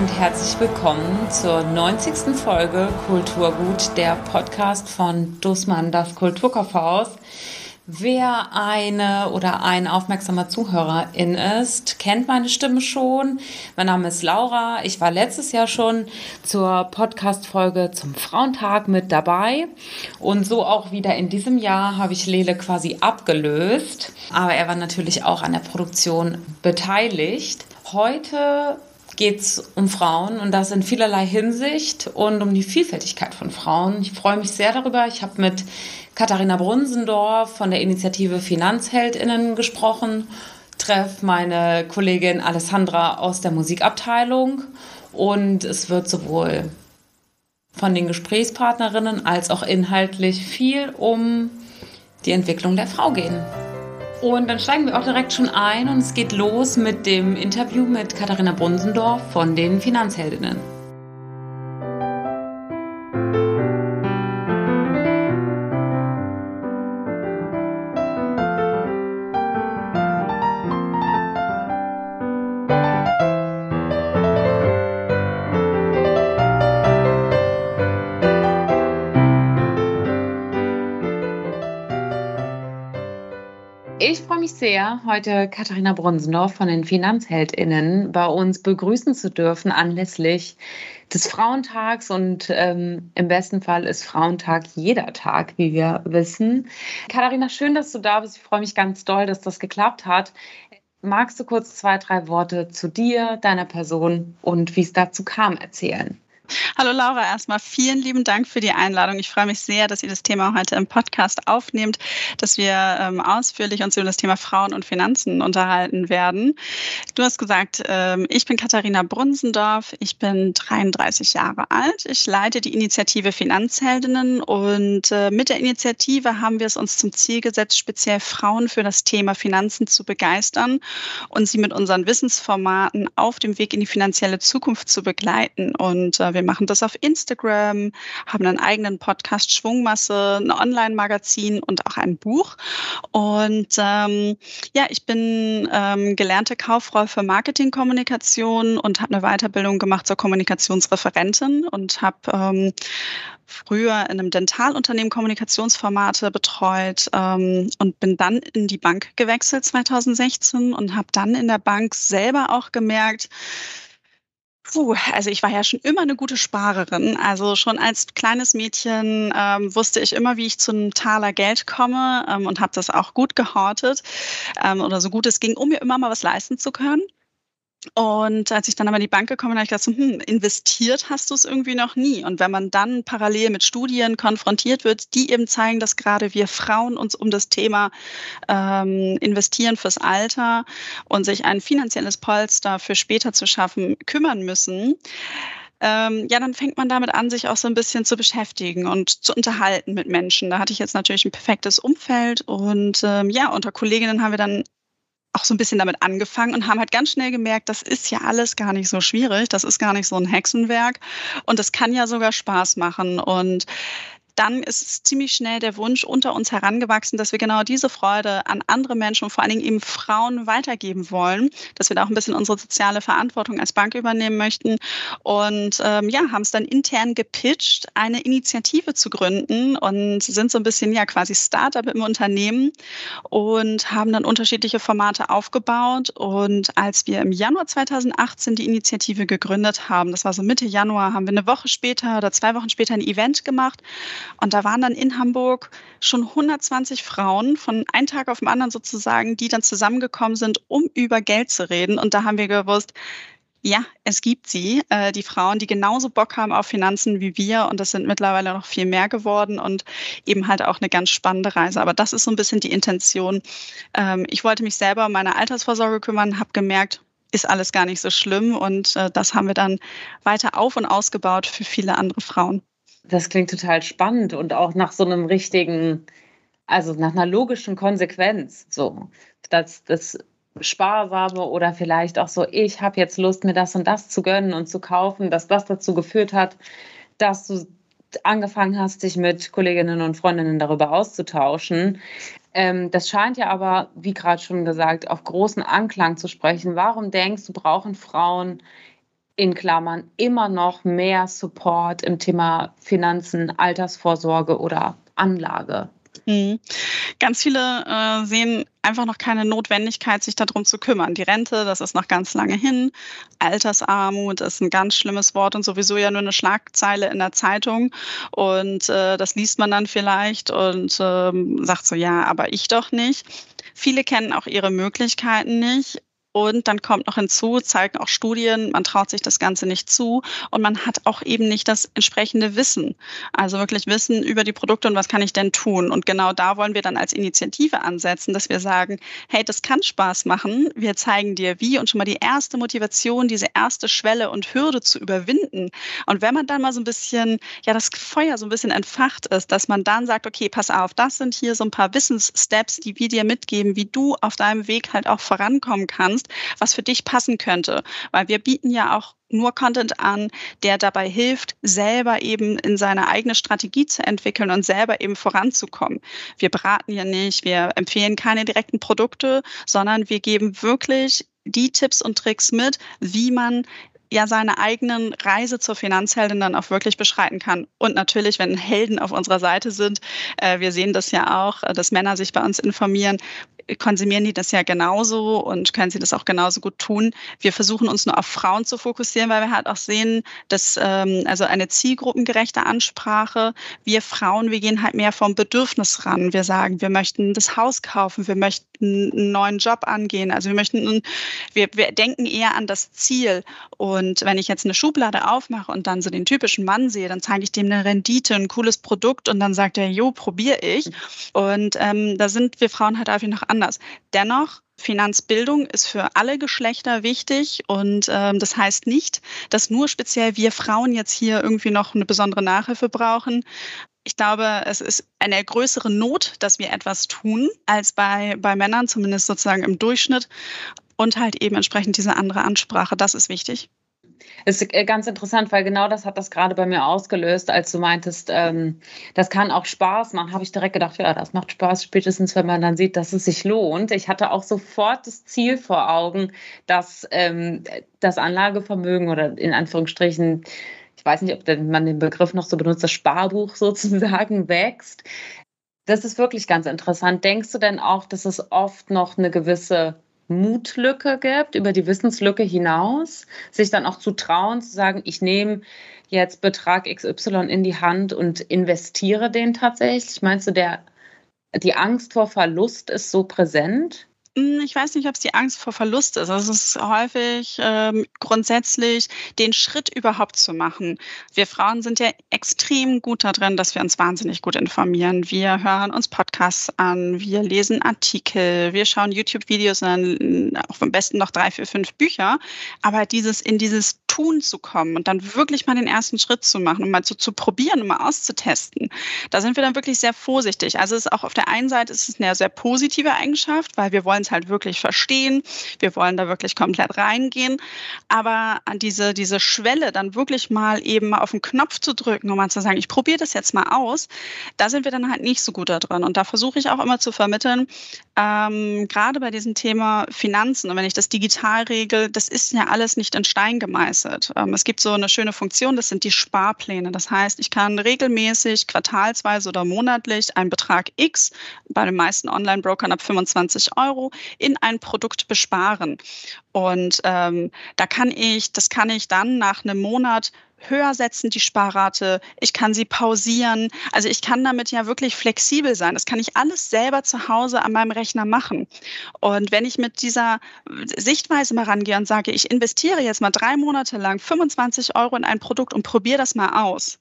Und herzlich willkommen zur 90. Folge Kulturgut, der Podcast von Dussmann, das Kulturkaufhaus. Wer eine oder ein aufmerksamer Zuhörerin ist, kennt meine Stimme schon. Mein Name ist Laura. Ich war letztes Jahr schon zur Podcast-Folge zum Frauentag mit dabei. Und so auch wieder in diesem Jahr habe ich Lele quasi abgelöst. Aber er war natürlich auch an der Produktion beteiligt. Heute geht es um Frauen und das in vielerlei Hinsicht und um die Vielfältigkeit von Frauen. Ich freue mich sehr darüber. Ich habe mit Katharina Brunsendorf von der Initiative Finanzheldinnen gesprochen, treffe meine Kollegin Alessandra aus der Musikabteilung und es wird sowohl von den Gesprächspartnerinnen als auch inhaltlich viel um die Entwicklung der Frau gehen. Und dann steigen wir auch direkt schon ein und es geht los mit dem Interview mit Katharina Brunsendorf von den Finanzheldinnen. Sehr, heute Katharina Brunsendorf von den FinanzheldInnen bei uns begrüßen zu dürfen anlässlich des Frauentags und ähm, im besten Fall ist Frauentag jeder Tag, wie wir wissen. Katharina, schön, dass du da bist. Ich freue mich ganz doll, dass das geklappt hat. Magst du kurz zwei, drei Worte zu dir, deiner Person und wie es dazu kam erzählen? Hallo Laura, erstmal vielen lieben Dank für die Einladung. Ich freue mich sehr, dass ihr das Thema heute im Podcast aufnehmt, dass wir ähm, ausführlich uns über das Thema Frauen und Finanzen unterhalten werden. Du hast gesagt, ähm, ich bin Katharina Brunsendorf, ich bin 33 Jahre alt, ich leite die Initiative Finanzheldinnen und äh, mit der Initiative haben wir es uns zum Ziel gesetzt, speziell Frauen für das Thema Finanzen zu begeistern und sie mit unseren Wissensformaten auf dem Weg in die finanzielle Zukunft zu begleiten. Und äh, wir wir machen das auf Instagram, haben einen eigenen Podcast Schwungmasse, ein Online-Magazin und auch ein Buch. Und ähm, ja, ich bin ähm, gelernte Kauffrau für Marketingkommunikation und habe eine Weiterbildung gemacht zur Kommunikationsreferentin und habe ähm, früher in einem Dentalunternehmen Kommunikationsformate betreut ähm, und bin dann in die Bank gewechselt 2016 und habe dann in der Bank selber auch gemerkt, Puh, also ich war ja schon immer eine gute Sparerin. Also schon als kleines Mädchen ähm, wusste ich immer, wie ich zu einem Taler Geld komme ähm, und habe das auch gut gehortet ähm, oder so gut es ging, um mir immer mal was leisten zu können. Und als ich dann aber in die Bank gekommen bin, habe ich gedacht, hm, investiert hast du es irgendwie noch nie. Und wenn man dann parallel mit Studien konfrontiert wird, die eben zeigen, dass gerade wir Frauen uns um das Thema ähm, investieren fürs Alter und sich ein finanzielles Polster für später zu schaffen, kümmern müssen, ähm, ja, dann fängt man damit an, sich auch so ein bisschen zu beschäftigen und zu unterhalten mit Menschen. Da hatte ich jetzt natürlich ein perfektes Umfeld und ähm, ja, unter Kolleginnen haben wir dann auch so ein bisschen damit angefangen und haben halt ganz schnell gemerkt, das ist ja alles gar nicht so schwierig, das ist gar nicht so ein Hexenwerk und das kann ja sogar Spaß machen. Und dann ist ziemlich schnell der Wunsch unter uns herangewachsen, dass wir genau diese Freude an andere Menschen und vor allen Dingen eben Frauen weitergeben wollen, dass wir da auch ein bisschen unsere soziale Verantwortung als Bank übernehmen möchten. Und ähm, ja, haben es dann intern gepitcht, eine Initiative zu gründen und sind so ein bisschen ja quasi Startup im Unternehmen und haben dann unterschiedliche Formate aufgebaut. Und als wir im Januar 2018 die Initiative gegründet haben, das war so Mitte Januar, haben wir eine Woche später oder zwei Wochen später ein Event gemacht und da waren dann in Hamburg schon 120 Frauen von einem Tag auf den anderen sozusagen, die dann zusammengekommen sind, um über Geld zu reden. Und da haben wir gewusst, ja, es gibt sie, äh, die Frauen, die genauso Bock haben auf Finanzen wie wir. Und das sind mittlerweile noch viel mehr geworden und eben halt auch eine ganz spannende Reise. Aber das ist so ein bisschen die Intention. Ähm, ich wollte mich selber um meine Altersvorsorge kümmern, habe gemerkt, ist alles gar nicht so schlimm. Und äh, das haben wir dann weiter auf und ausgebaut für viele andere Frauen. Das klingt total spannend und auch nach so einem richtigen, also nach einer logischen Konsequenz. So, dass das Sparsame oder vielleicht auch so, ich habe jetzt Lust, mir das und das zu gönnen und zu kaufen, dass das dazu geführt hat, dass du angefangen hast, dich mit Kolleginnen und Freundinnen darüber auszutauschen. Ähm, das scheint ja aber, wie gerade schon gesagt, auf großen Anklang zu sprechen. Warum denkst du, brauchen Frauen in Klammern immer noch mehr Support im Thema Finanzen, Altersvorsorge oder Anlage. Mhm. Ganz viele äh, sehen einfach noch keine Notwendigkeit, sich darum zu kümmern. Die Rente, das ist noch ganz lange hin. Altersarmut ist ein ganz schlimmes Wort und sowieso ja nur eine Schlagzeile in der Zeitung. Und äh, das liest man dann vielleicht und ähm, sagt so, ja, aber ich doch nicht. Viele kennen auch ihre Möglichkeiten nicht und dann kommt noch hinzu, zeigen auch Studien, man traut sich das Ganze nicht zu und man hat auch eben nicht das entsprechende Wissen. Also wirklich Wissen über die Produkte und was kann ich denn tun. Und genau da wollen wir dann als Initiative ansetzen, dass wir sagen, hey, das kann Spaß machen. Wir zeigen dir wie und schon mal die erste Motivation, diese erste Schwelle und Hürde zu überwinden. Und wenn man dann mal so ein bisschen, ja, das Feuer so ein bisschen entfacht ist, dass man dann sagt, okay, pass auf, das sind hier so ein paar Wissenssteps, die wir dir mitgeben, wie du auf deinem Weg halt auch vorankommen kannst kannst, was für dich passen könnte. Weil wir bieten ja auch nur Content an, der dabei hilft, selber eben in seine eigene Strategie zu entwickeln und selber eben voranzukommen. Wir beraten ja nicht, wir empfehlen keine direkten Produkte, sondern wir geben wirklich die Tipps und Tricks mit, wie man ja seine eigenen Reise zur Finanzheldin dann auch wirklich beschreiten kann. Und natürlich, wenn Helden auf unserer Seite sind, äh, wir sehen das ja auch, äh, dass Männer sich bei uns informieren, konsumieren die das ja genauso und können sie das auch genauso gut tun. Wir versuchen uns nur auf Frauen zu fokussieren, weil wir halt auch sehen, dass ähm, also eine zielgruppengerechte Ansprache, wir Frauen, wir gehen halt mehr vom Bedürfnis ran. Wir sagen, wir möchten das Haus kaufen, wir möchten einen neuen Job angehen. Also wir möchten, wir, wir denken eher an das Ziel. Und wenn ich jetzt eine Schublade aufmache und dann so den typischen Mann sehe, dann zeige ich dem eine Rendite, ein cooles Produkt und dann sagt er, jo, probiere ich. Und ähm, da sind wir Frauen halt einfach noch anders. Dennoch Finanzbildung ist für alle Geschlechter wichtig und ähm, das heißt nicht, dass nur speziell wir Frauen jetzt hier irgendwie noch eine besondere Nachhilfe brauchen. Ich glaube, es ist eine größere Not, dass wir etwas tun, als bei, bei Männern, zumindest sozusagen im Durchschnitt. Und halt eben entsprechend diese andere Ansprache, das ist wichtig. Das ist äh, ganz interessant, weil genau das hat das gerade bei mir ausgelöst, als du meintest, ähm, das kann auch Spaß machen. Habe ich direkt gedacht, ja, das macht Spaß, spätestens wenn man dann sieht, dass es sich lohnt. Ich hatte auch sofort das Ziel vor Augen, dass ähm, das Anlagevermögen oder in Anführungsstrichen, ich weiß nicht, ob man den Begriff noch so benutzt, das Sparbuch sozusagen wächst. Das ist wirklich ganz interessant. Denkst du denn auch, dass es oft noch eine gewisse Mutlücke gibt, über die Wissenslücke hinaus, sich dann auch zu trauen, zu sagen, ich nehme jetzt Betrag XY in die Hand und investiere den tatsächlich? Meinst du, der, die Angst vor Verlust ist so präsent? Hm, ich weiß nicht, ob es die Angst vor Verlust ist. Also es ist häufig ähm, grundsätzlich den Schritt überhaupt zu machen. Wir Frauen sind ja extrem gut darin, dass wir uns wahnsinnig gut informieren. Wir hören uns Podcasts an, wir lesen Artikel, wir schauen YouTube-Videos und dann auch am besten noch drei, vier, fünf Bücher. Aber dieses in dieses Tun zu kommen und dann wirklich mal den ersten Schritt zu machen und mal zu, zu probieren und mal auszutesten, da sind wir dann wirklich sehr vorsichtig. Also es ist auch auf der einen Seite ist es eine sehr positive Eigenschaft, weil wir wollen es halt wirklich verstehen, wir wollen da wirklich komplett reingehen, aber an diese, diese Schwelle dann wirklich mal eben auf den Knopf zu drücken und mal zu sagen, ich probiere das jetzt mal aus, da sind wir dann halt nicht so gut da drin. Und da versuche ich auch immer zu vermitteln, ähm, gerade bei diesem Thema Finanzen und wenn ich das digital regel, das ist ja alles nicht in Stein gemeißelt. Ähm, es gibt so eine schöne Funktion, das sind die Sparpläne. Das heißt, ich kann regelmäßig, quartalsweise oder monatlich einen Betrag X, bei den meisten Online-Brokern ab 25 Euro, in ein Produkt besparen. Und ähm, da kann ich, das kann ich dann nach einem Monat höher setzen, die Sparrate. Ich kann sie pausieren. Also ich kann damit ja wirklich flexibel sein. Das kann ich alles selber zu Hause an meinem Rechner machen. Und wenn ich mit dieser Sichtweise mal rangehe und sage, ich investiere jetzt mal drei Monate lang 25 Euro in ein Produkt und probiere das mal aus,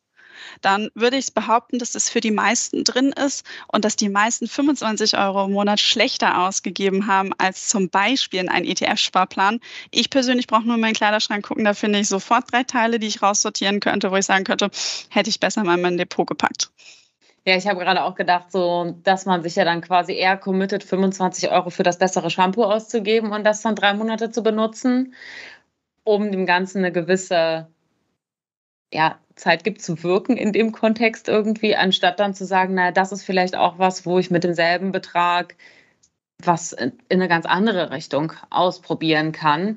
dann würde ich behaupten, dass das für die meisten drin ist und dass die meisten 25 Euro im Monat schlechter ausgegeben haben als zum Beispiel in einen ETF-Sparplan. Ich persönlich brauche nur in meinen Kleiderschrank gucken, da finde ich sofort drei Teile, die ich raussortieren könnte, wo ich sagen könnte, hätte ich besser mal in mein Depot gepackt. Ja, ich habe gerade auch gedacht, so, dass man sich ja dann quasi eher committet, 25 Euro für das bessere Shampoo auszugeben und das dann drei Monate zu benutzen, um dem Ganzen eine gewisse ja, Zeit gibt zu wirken in dem Kontext irgendwie, anstatt dann zu sagen, naja, das ist vielleicht auch was, wo ich mit demselben Betrag was in eine ganz andere Richtung ausprobieren kann.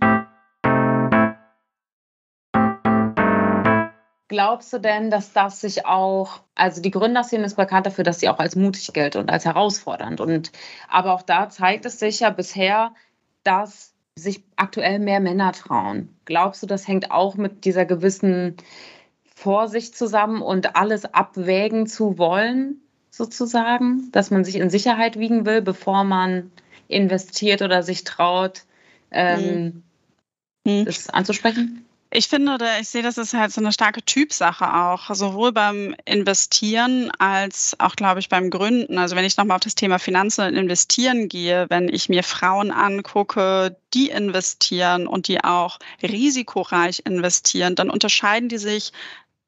glaubst du denn, dass das sich auch, also die Gründerszene ist bekannt dafür, dass sie auch als mutig gilt und als herausfordernd. Und aber auch da zeigt es sich ja bisher, dass sich aktuell mehr Männer trauen. Glaubst du, das hängt auch mit dieser gewissen Vorsicht zusammen und alles abwägen zu wollen, sozusagen, dass man sich in Sicherheit wiegen will, bevor man investiert oder sich traut, ähm, hm. das anzusprechen? Ich finde oder ich sehe, das ist halt so eine starke Typsache auch, sowohl beim Investieren als auch, glaube ich, beim Gründen. Also wenn ich nochmal auf das Thema Finanzen und Investieren gehe, wenn ich mir Frauen angucke, die investieren und die auch risikoreich investieren, dann unterscheiden die sich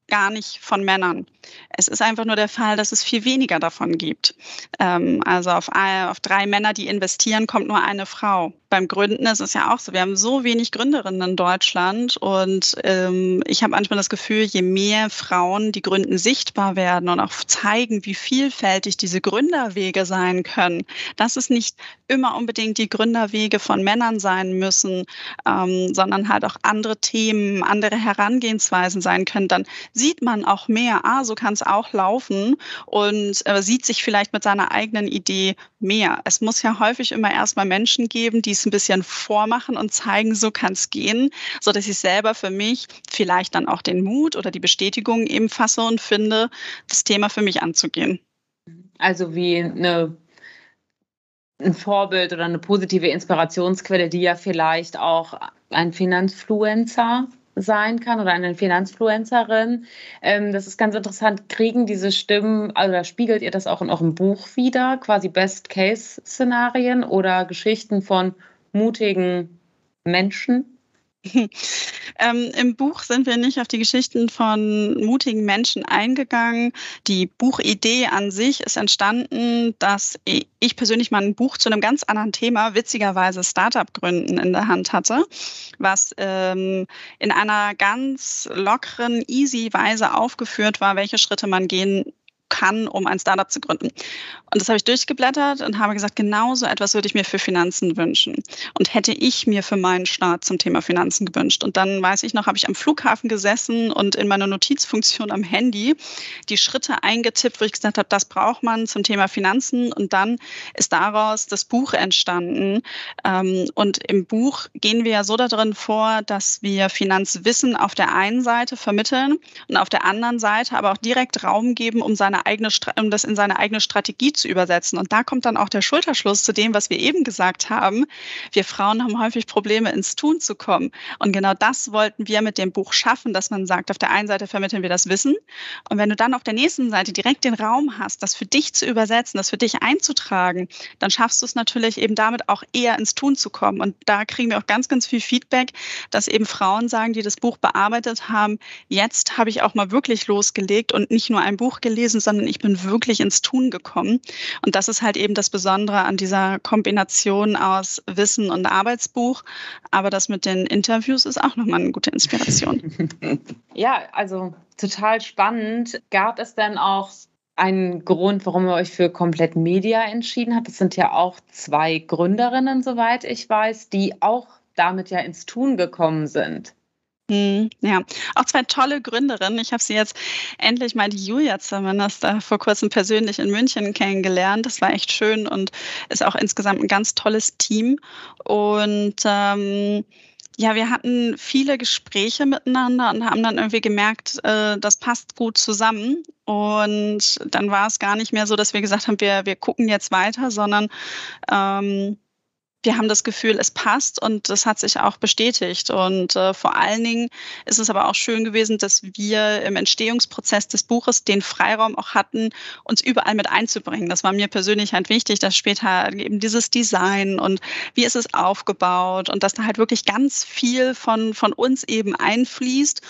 gar nicht von Männern. Es ist einfach nur der Fall, dass es viel weniger davon gibt. Ähm, also auf, auf drei Männer, die investieren, kommt nur eine Frau beim Gründen ist es ja auch so. Wir haben so wenig Gründerinnen in Deutschland und ähm, ich habe manchmal das Gefühl, je mehr Frauen, die gründen, sichtbar werden und auch zeigen, wie vielfältig diese Gründerwege sein können, dass es nicht immer unbedingt die Gründerwege von Männern sein müssen, ähm, sondern halt auch andere Themen, andere Herangehensweisen sein können, dann sieht man auch mehr, ah, so kann es auch laufen und äh, sieht sich vielleicht mit seiner eigenen Idee mehr. Es muss ja häufig immer erstmal Menschen geben, die es ein bisschen vormachen und zeigen, so kann es gehen, so dass ich selber für mich vielleicht dann auch den Mut oder die Bestätigung eben fasse und finde, das Thema für mich anzugehen. Also wie eine ein Vorbild oder eine positive Inspirationsquelle, die ja vielleicht auch ein Finanzfluencer sein kann oder eine Finanzfluencerin. Ähm, das ist ganz interessant. Kriegen diese Stimmen, also spiegelt ihr das auch in eurem Buch wieder, quasi Best-Case-Szenarien oder Geschichten von mutigen Menschen? Ähm, Im Buch sind wir nicht auf die Geschichten von mutigen Menschen eingegangen. Die Buchidee an sich ist entstanden, dass ich persönlich mal ein Buch zu einem ganz anderen Thema, witzigerweise Startup gründen, in der Hand hatte, was ähm, in einer ganz lockeren, easy Weise aufgeführt war, welche Schritte man gehen kann, um ein Startup zu gründen. Und das habe ich durchgeblättert und habe gesagt, genau so etwas würde ich mir für Finanzen wünschen. Und hätte ich mir für meinen Start zum Thema Finanzen gewünscht. Und dann weiß ich noch, habe ich am Flughafen gesessen und in meiner Notizfunktion am Handy die Schritte eingetippt, wo ich gesagt habe, das braucht man zum Thema Finanzen. Und dann ist daraus das Buch entstanden. Ähm, und im Buch gehen wir ja so darin vor, dass wir Finanzwissen auf der einen Seite vermitteln und auf der anderen Seite aber auch direkt Raum geben, um seine seine eigene, um das in seine eigene Strategie zu übersetzen. Und da kommt dann auch der Schulterschluss zu dem, was wir eben gesagt haben. Wir Frauen haben häufig Probleme, ins Tun zu kommen. Und genau das wollten wir mit dem Buch schaffen, dass man sagt, auf der einen Seite vermitteln wir das Wissen. Und wenn du dann auf der nächsten Seite direkt den Raum hast, das für dich zu übersetzen, das für dich einzutragen, dann schaffst du es natürlich eben damit auch eher ins Tun zu kommen. Und da kriegen wir auch ganz, ganz viel Feedback, dass eben Frauen sagen, die das Buch bearbeitet haben, jetzt habe ich auch mal wirklich losgelegt und nicht nur ein Buch gelesen, sondern ich bin wirklich ins Tun gekommen. Und das ist halt eben das Besondere an dieser Kombination aus Wissen und Arbeitsbuch. Aber das mit den Interviews ist auch nochmal eine gute Inspiration. ja, also total spannend. Gab es denn auch einen Grund, warum ihr euch für komplett Media entschieden habt? Es sind ja auch zwei Gründerinnen, soweit ich weiß, die auch damit ja ins Tun gekommen sind. Hm, ja, auch zwei tolle Gründerinnen. Ich habe sie jetzt endlich mal die Julia zumindest da vor kurzem persönlich in München kennengelernt. Das war echt schön und ist auch insgesamt ein ganz tolles Team. Und ähm, ja, wir hatten viele Gespräche miteinander und haben dann irgendwie gemerkt, äh, das passt gut zusammen. Und dann war es gar nicht mehr so, dass wir gesagt haben, wir, wir gucken jetzt weiter, sondern ähm, wir haben das Gefühl, es passt und das hat sich auch bestätigt. Und äh, vor allen Dingen ist es aber auch schön gewesen, dass wir im Entstehungsprozess des Buches den Freiraum auch hatten, uns überall mit einzubringen. Das war mir persönlich halt wichtig, dass später eben dieses Design und wie ist es aufgebaut und dass da halt wirklich ganz viel von, von uns eben einfließt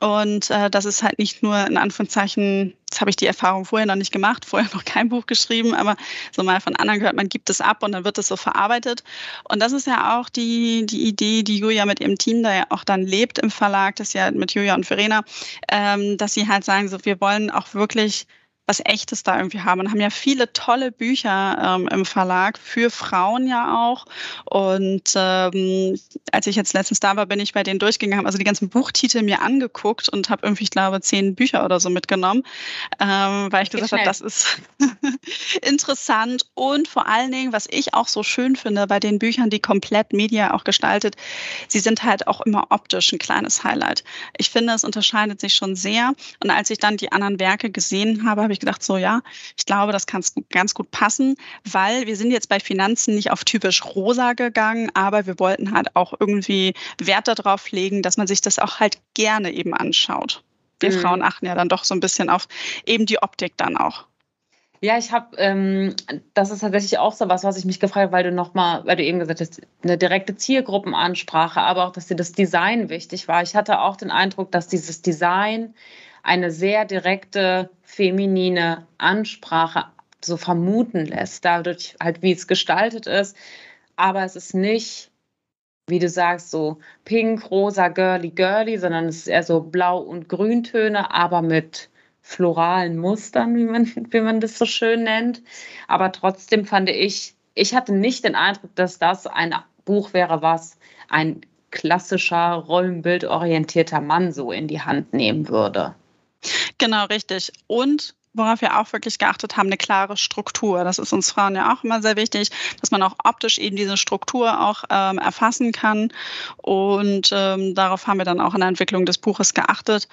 und äh, das ist halt nicht nur in Anführungszeichen, das habe ich die Erfahrung vorher noch nicht gemacht, vorher noch kein Buch geschrieben, aber so mal von anderen gehört, man gibt es ab und dann wird es so verarbeitet. Und das ist ja auch die, die Idee, die Julia mit ihrem Team da ja auch dann lebt im Verlag, das ja mit Julia und Verena, ähm, dass sie halt sagen, so wir wollen auch wirklich was Echtes da irgendwie haben und haben ja viele tolle Bücher ähm, im Verlag für Frauen ja auch. Und ähm, als ich jetzt letztens da war, bin ich bei denen durchgegangen, also die ganzen Buchtitel mir angeguckt und habe irgendwie, ich glaube, zehn Bücher oder so mitgenommen, ähm, weil ich gesagt habe, das ist interessant und vor allen Dingen, was ich auch so schön finde bei den Büchern, die komplett Media auch gestaltet, sie sind halt auch immer optisch ein kleines Highlight. Ich finde, es unterscheidet sich schon sehr. Und als ich dann die anderen Werke gesehen habe, habe ich gedacht, so ja, ich glaube, das kann ganz gut passen, weil wir sind jetzt bei Finanzen nicht auf typisch rosa gegangen, aber wir wollten halt auch irgendwie Wert darauf legen, dass man sich das auch halt gerne eben anschaut. Wir mhm. Frauen achten ja dann doch so ein bisschen auf eben die Optik dann auch. Ja, ich habe, ähm, das ist tatsächlich auch so was, was ich mich gefragt habe, weil du nochmal, weil du eben gesagt hast, eine direkte Zielgruppenansprache, aber auch, dass dir das Design wichtig war. Ich hatte auch den Eindruck, dass dieses Design eine sehr direkte feminine Ansprache so vermuten lässt, dadurch halt, wie es gestaltet ist. Aber es ist nicht, wie du sagst, so pink, rosa, girly, girly, sondern es ist eher so blau- und grüntöne, aber mit floralen Mustern, wie man, wie man das so schön nennt. Aber trotzdem fand ich, ich hatte nicht den Eindruck, dass das ein Buch wäre, was ein klassischer, rollenbildorientierter Mann so in die Hand nehmen würde. Genau, richtig. Und worauf wir auch wirklich geachtet haben, eine klare Struktur. Das ist uns Frauen ja auch immer sehr wichtig, dass man auch optisch eben diese Struktur auch ähm, erfassen kann. Und ähm, darauf haben wir dann auch in der Entwicklung des Buches geachtet.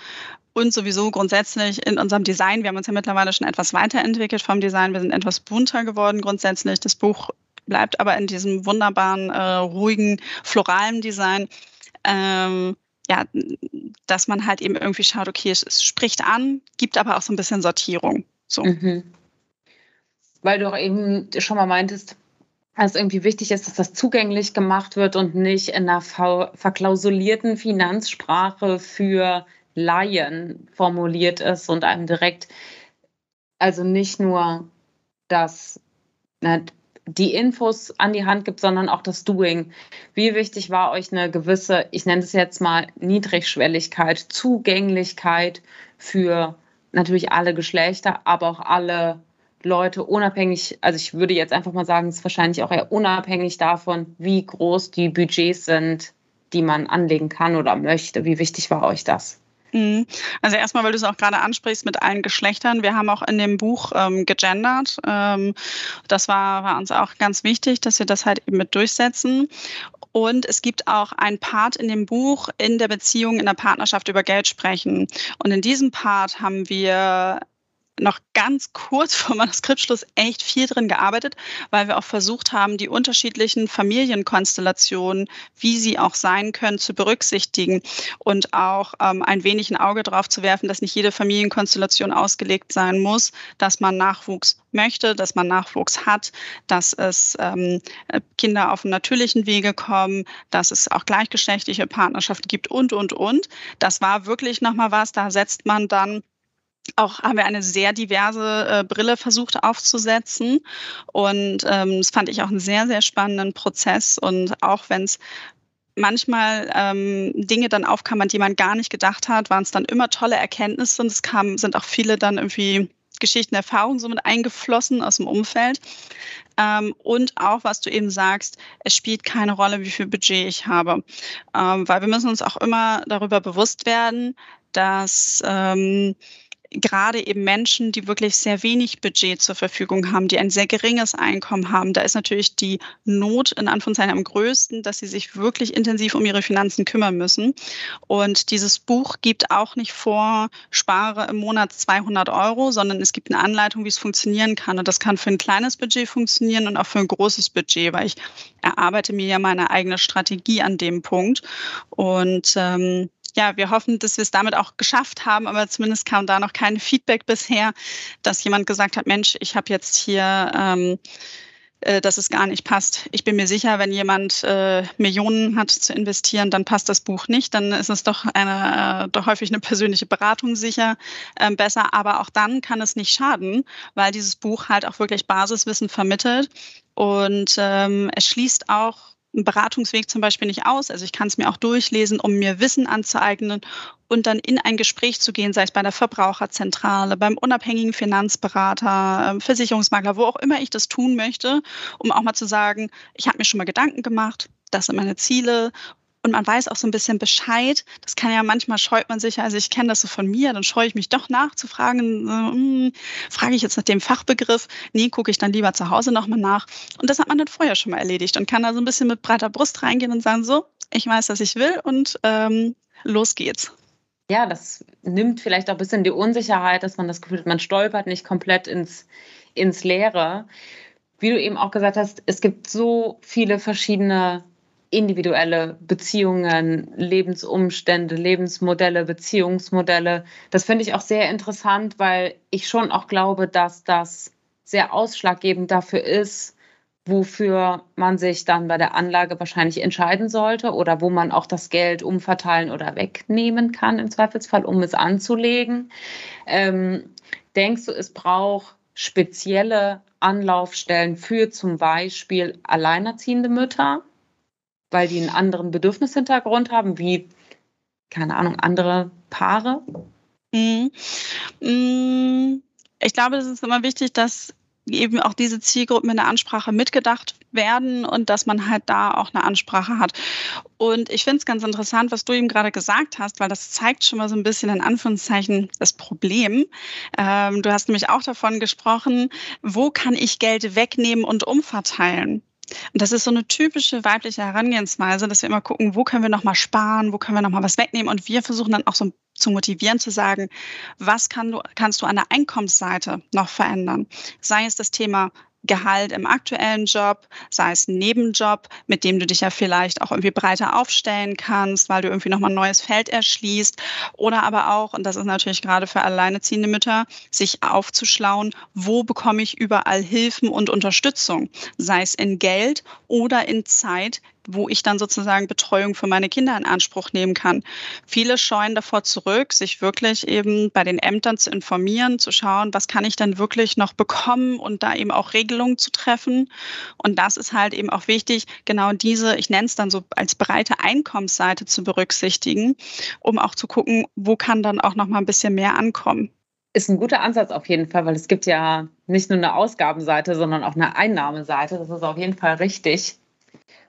Und sowieso grundsätzlich in unserem Design. Wir haben uns ja mittlerweile schon etwas weiterentwickelt vom Design. Wir sind etwas bunter geworden grundsätzlich. Das Buch bleibt aber in diesem wunderbaren, äh, ruhigen, floralen Design. Ähm, ja, dass man halt eben irgendwie schaut, okay, es, es, spricht an, gibt aber auch so ein bisschen Sortierung. So. Mhm. Weil du auch eben schon mal meintest, dass es irgendwie wichtig ist, dass das zugänglich gemacht wird und nicht in einer verklausulierten Finanzsprache für Laien formuliert ist und einem direkt, also nicht nur das, die Infos an die Hand gibt, sondern auch das Doing. Wie wichtig war euch eine gewisse, ich nenne es jetzt mal Niedrigschwelligkeit, Zugänglichkeit für natürlich alle Geschlechter, aber auch alle Leute unabhängig, also ich würde jetzt einfach mal sagen, es ist wahrscheinlich auch eher unabhängig davon, wie groß die Budgets sind, die man anlegen kann oder möchte. Wie wichtig war euch das? Mhm. Also erstmal, weil du es auch gerade ansprichst mit allen Geschlechtern. Wir haben auch in dem Buch ähm, gegendert. Ähm, das war, war uns auch ganz wichtig, dass wir das halt eben mit durchsetzen. Und es gibt auch ein Part in dem Buch in der Beziehung, in der Partnerschaft über Geld sprechen. Und in diesem Part haben wir noch ganz kurz vor Manuskriptschluss echt viel drin gearbeitet, weil wir auch versucht haben, die unterschiedlichen Familienkonstellationen, wie sie auch sein können, zu berücksichtigen und auch ähm, ein wenig ein Auge drauf zu werfen, dass nicht jede Familienkonstellation ausgelegt sein muss, dass man Nachwuchs möchte, dass man Nachwuchs hat, dass es ähm, Kinder auf dem natürlichen Wege kommen, dass es auch gleichgeschlechtliche Partnerschaften gibt und, und, und. Das war wirklich nochmal was, da setzt man dann auch haben wir eine sehr diverse äh, Brille versucht aufzusetzen. Und ähm, das fand ich auch einen sehr, sehr spannenden Prozess. Und auch wenn es manchmal ähm, Dinge dann aufkamen, an die man gar nicht gedacht hat, waren es dann immer tolle Erkenntnisse und es kam, sind auch viele dann irgendwie Geschichten, Erfahrungen somit eingeflossen aus dem Umfeld. Ähm, und auch, was du eben sagst, es spielt keine Rolle, wie viel Budget ich habe. Ähm, weil wir müssen uns auch immer darüber bewusst werden, dass ähm, gerade eben Menschen, die wirklich sehr wenig Budget zur Verfügung haben, die ein sehr geringes Einkommen haben, da ist natürlich die Not in Anführungszeichen am größten, dass sie sich wirklich intensiv um ihre Finanzen kümmern müssen. Und dieses Buch gibt auch nicht vor, spare im Monat 200 Euro, sondern es gibt eine Anleitung, wie es funktionieren kann. Und das kann für ein kleines Budget funktionieren und auch für ein großes Budget, weil ich erarbeite mir ja meine eigene Strategie an dem Punkt. Und ähm, ja, wir hoffen, dass wir es damit auch geschafft haben, aber zumindest kam da noch kein Feedback bisher, dass jemand gesagt hat, Mensch, ich habe jetzt hier ähm, äh, dass es gar nicht passt. Ich bin mir sicher, wenn jemand äh, Millionen hat zu investieren, dann passt das Buch nicht. Dann ist es doch eine, äh, doch häufig eine persönliche Beratung sicher äh, besser. Aber auch dann kann es nicht schaden, weil dieses Buch halt auch wirklich Basiswissen vermittelt und ähm, es schließt auch einen Beratungsweg zum Beispiel nicht aus. Also ich kann es mir auch durchlesen, um mir Wissen anzueignen und dann in ein Gespräch zu gehen, sei es bei der Verbraucherzentrale, beim unabhängigen Finanzberater, ähm, Versicherungsmakler, wo auch immer ich das tun möchte, um auch mal zu sagen, ich habe mir schon mal Gedanken gemacht, das sind meine Ziele und man weiß auch so ein bisschen Bescheid. Das kann ja manchmal scheut man sich, also ich kenne das so von mir, dann scheue ich mich doch nachzufragen, hm, frage ich jetzt nach dem Fachbegriff, nee, gucke ich dann lieber zu Hause nochmal nach. Und das hat man dann vorher schon mal erledigt und kann da so ein bisschen mit breiter Brust reingehen und sagen, so, ich weiß, was ich will und ähm, los geht's. Ja, das nimmt vielleicht auch ein bisschen die Unsicherheit, dass man das Gefühl hat, man stolpert nicht komplett ins, ins Leere. Wie du eben auch gesagt hast, es gibt so viele verschiedene individuelle Beziehungen, Lebensumstände, Lebensmodelle, Beziehungsmodelle. Das finde ich auch sehr interessant, weil ich schon auch glaube, dass das sehr ausschlaggebend dafür ist, wofür man sich dann bei der Anlage wahrscheinlich entscheiden sollte oder wo man auch das Geld umverteilen oder wegnehmen kann im Zweifelsfall, um es anzulegen. Ähm, denkst du, es braucht spezielle Anlaufstellen für zum Beispiel alleinerziehende Mütter? Weil die einen anderen Bedürfnishintergrund haben, wie, keine Ahnung, andere Paare? Mhm. Mm, ich glaube, es ist immer wichtig, dass eben auch diese Zielgruppen in der Ansprache mitgedacht werden und dass man halt da auch eine Ansprache hat. Und ich finde es ganz interessant, was du eben gerade gesagt hast, weil das zeigt schon mal so ein bisschen in Anführungszeichen das Problem. Ähm, du hast nämlich auch davon gesprochen, wo kann ich Geld wegnehmen und umverteilen? Und das ist so eine typische weibliche Herangehensweise, dass wir immer gucken, wo können wir nochmal sparen, wo können wir nochmal was wegnehmen. Und wir versuchen dann auch so zu motivieren, zu sagen, was kann du, kannst du an der Einkommensseite noch verändern? Sei es das Thema Gehalt im aktuellen Job, sei es ein Nebenjob, mit dem du dich ja vielleicht auch irgendwie breiter aufstellen kannst, weil du irgendwie nochmal ein neues Feld erschließt. Oder aber auch, und das ist natürlich gerade für alleineziehende Mütter, sich aufzuschlauen, wo bekomme ich überall Hilfen und Unterstützung, sei es in Geld oder in Zeit, wo ich dann sozusagen Betreuung für meine Kinder in Anspruch nehmen kann. Viele scheuen davor zurück, sich wirklich eben bei den Ämtern zu informieren, zu schauen, was kann ich dann wirklich noch bekommen und da eben auch Regelungen zu treffen. Und das ist halt eben auch wichtig, genau diese, ich nenne es dann so als breite Einkommensseite zu berücksichtigen, um auch zu gucken, wo kann dann auch noch mal ein bisschen mehr ankommen. Ist ein guter Ansatz auf jeden Fall, weil es gibt ja nicht nur eine Ausgabenseite, sondern auch eine Einnahmeseite. Das ist auf jeden Fall richtig.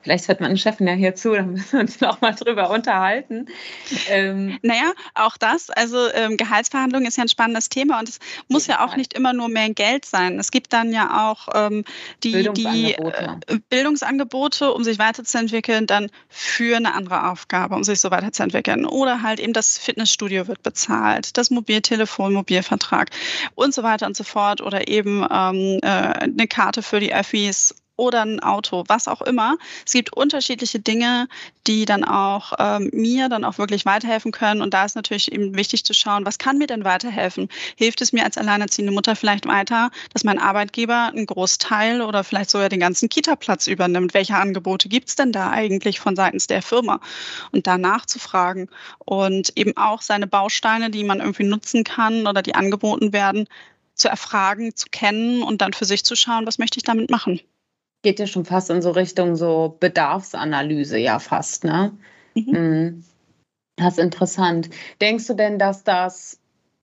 Vielleicht hört meine Chefin ja hier zu, dann müssen wir uns noch mal drüber unterhalten. Ähm, naja, auch das. Also ähm, Gehaltsverhandlungen ist ja ein spannendes Thema und es muss ja auch nicht immer nur mehr Geld sein. Es gibt dann ja auch ähm, die, Bildungsangebote. die äh, Bildungsangebote, um sich weiterzuentwickeln, dann für eine andere Aufgabe, um sich so weiterzuentwickeln. Oder halt eben das Fitnessstudio wird bezahlt, das Mobiltelefon, Mobilvertrag und so weiter und so fort. Oder eben ähm, äh, eine Karte für die Öffis oder ein Auto, was auch immer. Es gibt unterschiedliche Dinge, die dann auch ähm, mir dann auch wirklich weiterhelfen können. Und da ist natürlich eben wichtig zu schauen, was kann mir denn weiterhelfen? Hilft es mir als alleinerziehende Mutter vielleicht weiter, dass mein Arbeitgeber einen Großteil oder vielleicht sogar den ganzen Kita-Platz übernimmt? Welche Angebote gibt es denn da eigentlich von seitens der Firma? Und da nachzufragen und eben auch seine Bausteine, die man irgendwie nutzen kann oder die angeboten werden, zu erfragen, zu kennen und dann für sich zu schauen, was möchte ich damit machen geht ja schon fast in so Richtung so Bedarfsanalyse, ja fast, ne? Mhm. mhm. Das ist interessant. Denkst du denn, dass das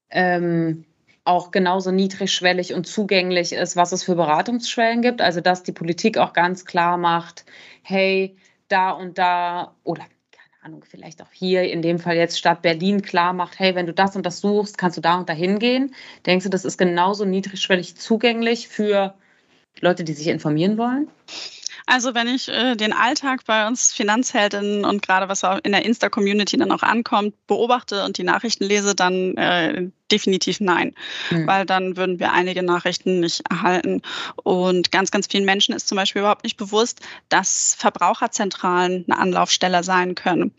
ähm, auch genauso niedrigschwellig und zugänglich ist, was es für Beratungsschwellen gibt? Also, dass die Politik auch ganz klar macht, hey, da und da oder keine Ahnung, vielleicht auch hier, in dem Fall jetzt Stadt Berlin klar macht, hey, wenn du das und das suchst, kannst du da und da hingehen. Denkst du, das ist genauso niedrigschwellig zugänglich für Leute, die sich informieren wollen? Also wenn ich äh, den Alltag bei uns Finanzheldinnen und gerade was in der Insta-Community dann auch ankommt, beobachte und die Nachrichten lese, dann äh, definitiv nein, mhm. weil dann würden wir einige Nachrichten nicht erhalten. Und ganz, ganz vielen Menschen ist zum Beispiel überhaupt nicht bewusst, dass Verbraucherzentralen eine Anlaufstelle sein können.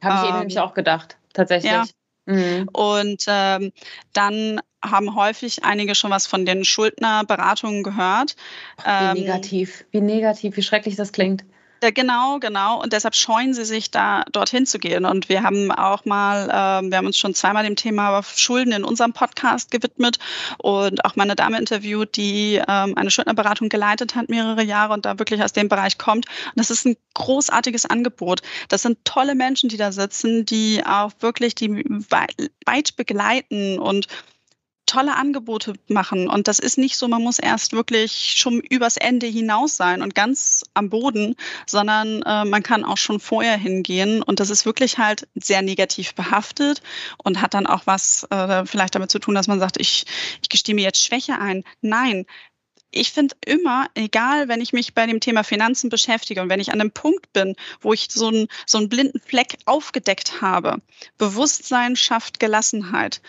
Habe ich ähm, eben nämlich auch gedacht, tatsächlich. Ja. Mhm. Und ähm, dann haben häufig einige schon was von den Schuldnerberatungen gehört. Wie ähm, negativ, wie negativ, wie schrecklich das klingt. Ja, genau, genau. Und deshalb scheuen sie sich da dorthin zu gehen. Und wir haben auch mal, äh, wir haben uns schon zweimal dem Thema Schulden in unserem Podcast gewidmet und auch mal eine Dame interviewt, die ähm, eine Schuldnerberatung geleitet hat mehrere Jahre und da wirklich aus dem Bereich kommt. Und das ist ein großartiges Angebot. Das sind tolle Menschen, die da sitzen, die auch wirklich die weit begleiten und tolle Angebote machen. Und das ist nicht so, man muss erst wirklich schon übers Ende hinaus sein und ganz am Boden, sondern äh, man kann auch schon vorher hingehen. Und das ist wirklich halt sehr negativ behaftet und hat dann auch was äh, vielleicht damit zu tun, dass man sagt, ich, ich gestehe mir jetzt Schwäche ein. Nein, ich finde immer, egal, wenn ich mich bei dem Thema Finanzen beschäftige und wenn ich an einem Punkt bin, wo ich so einen, so einen blinden Fleck aufgedeckt habe, Bewusstsein schafft Gelassenheit.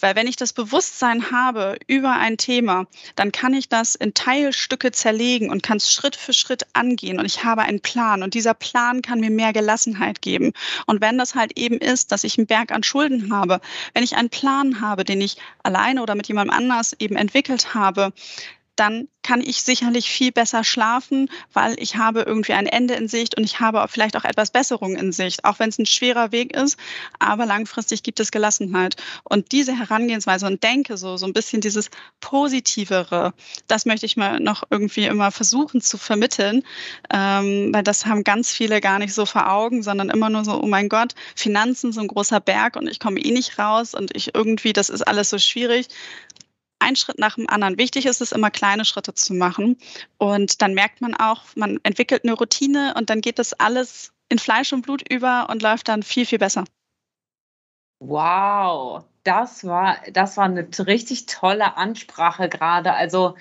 Weil wenn ich das Bewusstsein habe über ein Thema, dann kann ich das in Teilstücke zerlegen und kann es Schritt für Schritt angehen und ich habe einen Plan und dieser Plan kann mir mehr Gelassenheit geben. Und wenn das halt eben ist, dass ich einen Berg an Schulden habe, wenn ich einen Plan habe, den ich alleine oder mit jemandem anders eben entwickelt habe, dann kann ich sicherlich viel besser schlafen, weil ich habe irgendwie ein Ende in Sicht und ich habe vielleicht auch etwas Besserung in Sicht, auch wenn es ein schwerer Weg ist, aber langfristig gibt es Gelassenheit. Und diese Herangehensweise und Denke, so, so ein bisschen dieses Positivere, das möchte ich mal noch irgendwie immer versuchen zu vermitteln, ähm, weil das haben ganz viele gar nicht so vor Augen, sondern immer nur so, oh mein Gott, Finanzen so ein großer Berg und ich komme eh nicht raus und ich irgendwie, das ist alles so schwierig ein Schritt nach dem anderen. Wichtig ist es immer, kleine Schritte zu machen. Und dann merkt man auch, man entwickelt eine Routine und dann geht das alles in Fleisch und Blut über und läuft dann viel, viel besser. Wow, das war, das war eine richtig tolle Ansprache gerade. Also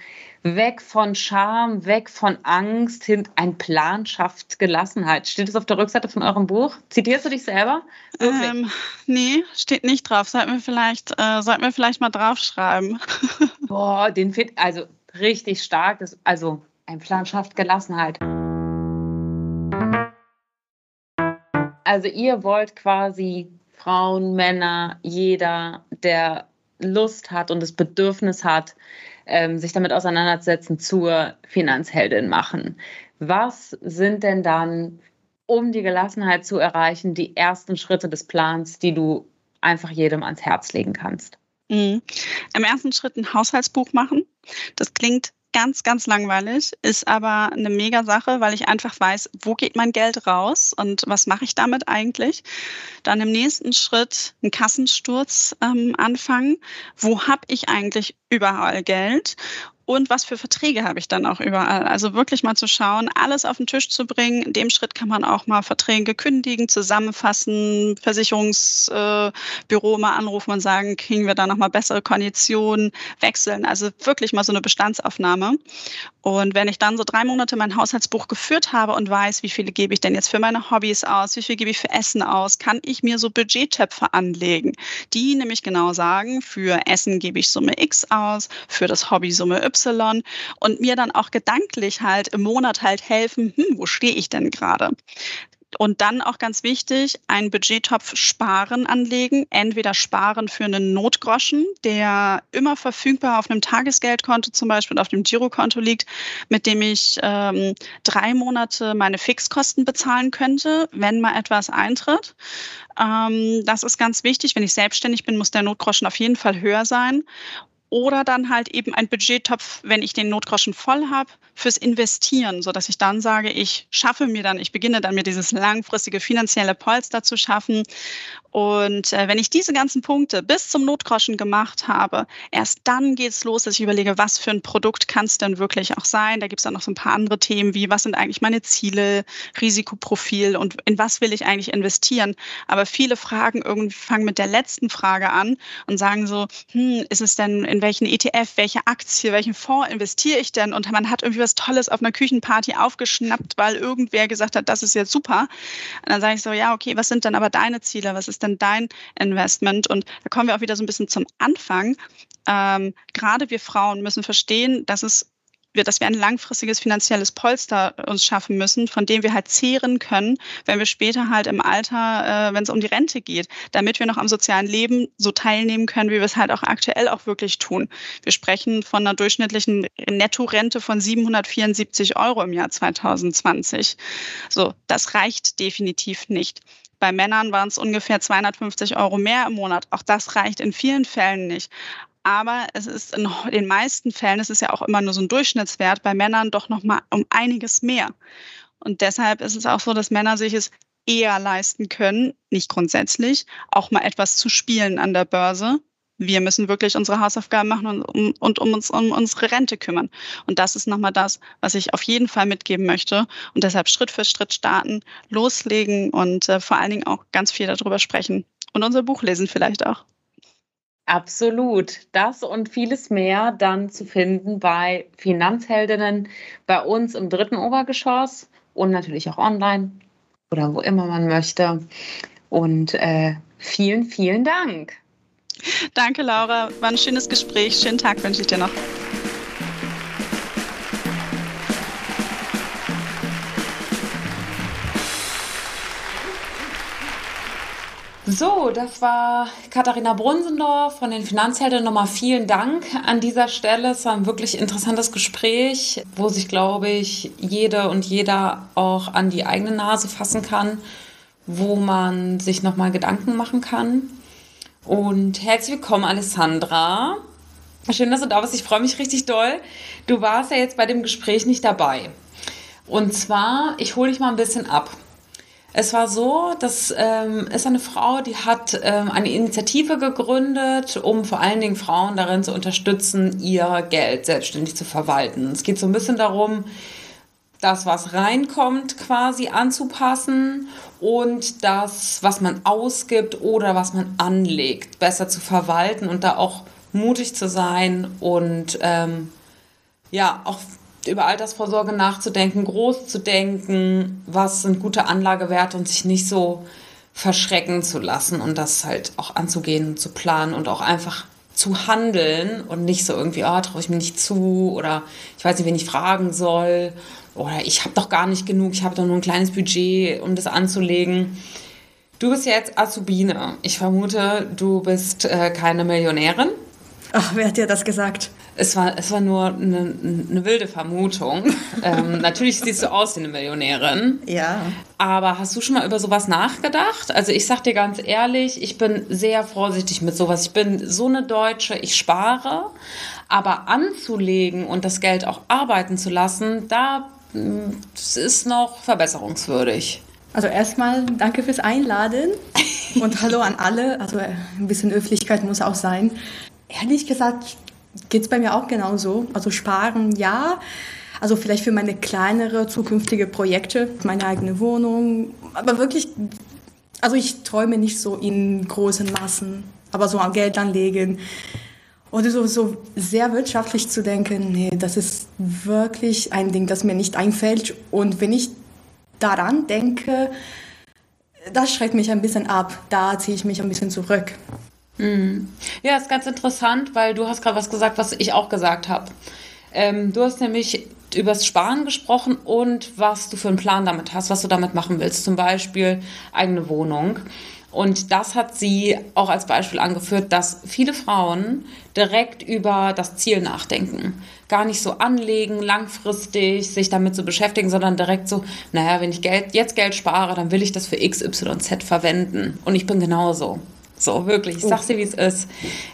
weg von Scham, weg von Angst, hin ein Plan schafft Gelassenheit. Steht das auf der Rückseite von eurem Buch? Zitierst du dich selber? Ähm, nee, steht nicht drauf. Sollten wir vielleicht, äh, sollten wir vielleicht mal draufschreiben. Boah, den fit, also richtig stark. Das, also ein Plan schafft Gelassenheit. Also ihr wollt quasi Frauen, Männer, jeder, der Lust hat und das Bedürfnis hat, ähm, sich damit auseinandersetzen, zur Finanzheldin machen. Was sind denn dann, um die Gelassenheit zu erreichen, die ersten Schritte des Plans, die du einfach jedem ans Herz legen kannst? Mhm. Im ersten Schritt ein Haushaltsbuch machen. Das klingt ganz, ganz langweilig, ist aber eine mega Sache, weil ich einfach weiß, wo geht mein Geld raus und was mache ich damit eigentlich. Dann im nächsten Schritt einen Kassensturz ähm, anfangen. Wo habe ich eigentlich überall Geld? Und was für Verträge habe ich dann auch überall. Also wirklich mal zu schauen, alles auf den Tisch zu bringen. In dem Schritt kann man auch mal Verträge kündigen, zusammenfassen, Versicherungsbüro äh, mal anrufen und sagen, kriegen wir da nochmal bessere Konditionen, wechseln. Also wirklich mal so eine Bestandsaufnahme. Und wenn ich dann so drei Monate mein Haushaltsbuch geführt habe und weiß, wie viele gebe ich denn jetzt für meine Hobbys aus, wie viel gebe ich für Essen aus, kann ich mir so Budgettöpfe anlegen, die nämlich genau sagen, für Essen gebe ich Summe X aus, für das Hobby Summe Y und mir dann auch gedanklich halt im Monat halt helfen, hm, wo stehe ich denn gerade? Und dann auch ganz wichtig, einen Budgettopf Sparen anlegen. Entweder Sparen für einen Notgroschen, der immer verfügbar auf einem Tagesgeldkonto zum Beispiel auf dem Girokonto liegt, mit dem ich ähm, drei Monate meine Fixkosten bezahlen könnte, wenn mal etwas eintritt. Ähm, das ist ganz wichtig. Wenn ich selbstständig bin, muss der Notgroschen auf jeden Fall höher sein oder dann halt eben ein Budgettopf, wenn ich den Notgroschen voll habe, fürs Investieren, so dass ich dann sage, ich schaffe mir dann, ich beginne dann mir dieses langfristige finanzielle Polster zu schaffen und äh, wenn ich diese ganzen Punkte bis zum Notgroschen gemacht habe, erst dann geht es los, dass ich überlege, was für ein Produkt kann es denn wirklich auch sein. Da gibt es dann noch so ein paar andere Themen wie, was sind eigentlich meine Ziele, Risikoprofil und in was will ich eigentlich investieren. Aber viele Fragen irgendwie fangen mit der letzten Frage an und sagen so, hm, ist es denn, in welchen ETF, welche Aktie, welchen Fonds investiere ich denn? Und man hat irgendwie was Tolles auf einer Küchenparty aufgeschnappt, weil irgendwer gesagt hat, das ist jetzt super. Und dann sage ich so, ja, okay, was sind denn aber deine Ziele? Was ist denn denn dein Investment? Und da kommen wir auch wieder so ein bisschen zum Anfang. Ähm, gerade wir Frauen müssen verstehen, dass es wir, dass wir ein langfristiges finanzielles Polster uns schaffen müssen, von dem wir halt zehren können, wenn wir später halt im Alter, äh, wenn es um die Rente geht, damit wir noch am sozialen Leben so teilnehmen können, wie wir es halt auch aktuell auch wirklich tun. Wir sprechen von einer durchschnittlichen Nettorente von 774 Euro im Jahr 2020. So, das reicht definitiv nicht. Bei Männern waren es ungefähr 250 Euro mehr im Monat. Auch das reicht in vielen Fällen nicht aber es ist in den meisten Fällen, es ist ja auch immer nur so ein Durchschnittswert, bei Männern doch noch mal um einiges mehr. Und deshalb ist es auch so, dass Männer sich es eher leisten können, nicht grundsätzlich, auch mal etwas zu spielen an der Börse. Wir müssen wirklich unsere Hausaufgaben machen und um, und um uns um unsere Rente kümmern. Und das ist nochmal das, was ich auf jeden Fall mitgeben möchte. Und deshalb Schritt für Schritt starten, loslegen und äh, vor allen Dingen auch ganz viel darüber sprechen. Und unser Buch lesen vielleicht auch. Absolut. Das und vieles mehr dann zu finden bei Finanzheldinnen bei uns im dritten Obergeschoss und natürlich auch online oder wo immer man möchte. Und äh, vielen, vielen Dank. Danke, Laura. War ein schönes Gespräch. Schönen Tag wünsche ich dir noch. So, das war Katharina Brunsendorf von den Finanzhelden. Nochmal vielen Dank an dieser Stelle. Es war ein wirklich interessantes Gespräch, wo sich, glaube ich, jede und jeder auch an die eigene Nase fassen kann, wo man sich nochmal Gedanken machen kann. Und herzlich willkommen, Alessandra. Schön, dass du da bist. Ich freue mich richtig doll. Du warst ja jetzt bei dem Gespräch nicht dabei. Und zwar, ich hole dich mal ein bisschen ab. Es war so, das ähm, ist eine Frau, die hat ähm, eine Initiative gegründet, um vor allen Dingen Frauen darin zu unterstützen, ihr Geld selbstständig zu verwalten. Es geht so ein bisschen darum, das, was reinkommt, quasi anzupassen und das, was man ausgibt oder was man anlegt, besser zu verwalten und da auch mutig zu sein und ähm, ja, auch über Altersvorsorge nachzudenken, groß zu denken, was sind gute Anlagewerte und sich nicht so verschrecken zu lassen und das halt auch anzugehen und zu planen und auch einfach zu handeln und nicht so irgendwie, oh, traue ich mir nicht zu oder ich weiß nicht, wen ich fragen soll oder ich habe doch gar nicht genug, ich habe doch nur ein kleines Budget, um das anzulegen. Du bist jetzt Azubine. Ich vermute, du bist äh, keine Millionärin. Ach, wer hat dir das gesagt? Es war, es war nur eine, eine wilde Vermutung. ähm, natürlich siehst du aus wie eine Millionärin. Ja. Aber hast du schon mal über sowas nachgedacht? Also ich sag dir ganz ehrlich, ich bin sehr vorsichtig mit sowas. Ich bin so eine Deutsche, ich spare. Aber anzulegen und das Geld auch arbeiten zu lassen, da das mm, ist noch verbesserungswürdig. Also erstmal danke fürs Einladen und hallo an alle. Also ein bisschen Öffentlichkeit muss auch sein. Ehrlich gesagt geht es bei mir auch genauso. Also sparen, ja. Also vielleicht für meine kleinere zukünftige Projekte, meine eigene Wohnung. Aber wirklich, also ich träume nicht so in großen Massen, aber so an Geld anlegen. Oder so, so sehr wirtschaftlich zu denken, nee, das ist wirklich ein Ding, das mir nicht einfällt. Und wenn ich daran denke, das schreckt mich ein bisschen ab. Da ziehe ich mich ein bisschen zurück. Mhm. Ja, ist ganz interessant, weil du hast gerade was gesagt, was ich auch gesagt habe. Ähm, du hast nämlich übers Sparen gesprochen und was du für einen Plan damit hast, was du damit machen willst. Zum Beispiel eigene Wohnung. Und das hat sie auch als Beispiel angeführt, dass viele Frauen direkt über das Ziel nachdenken. Gar nicht so anlegen, langfristig sich damit zu beschäftigen, sondern direkt so, naja, wenn ich Geld, jetzt Geld spare, dann will ich das für XYZ verwenden. Und ich bin genauso. So, wirklich. Ich sag's dir, wie es ist.